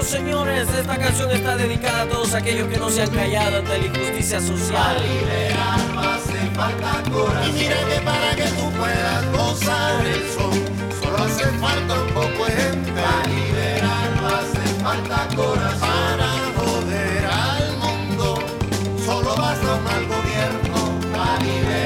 Señores, esta canción está dedicada a todos aquellos que no se han callado ante la injusticia social. no hace falta corazón. Y mira que para que tú puedas gozar el sol, solo hace falta un poco de gente. Para liberar no hace falta corazón. Para joder al mundo, solo basta un mal gobierno. Para liberar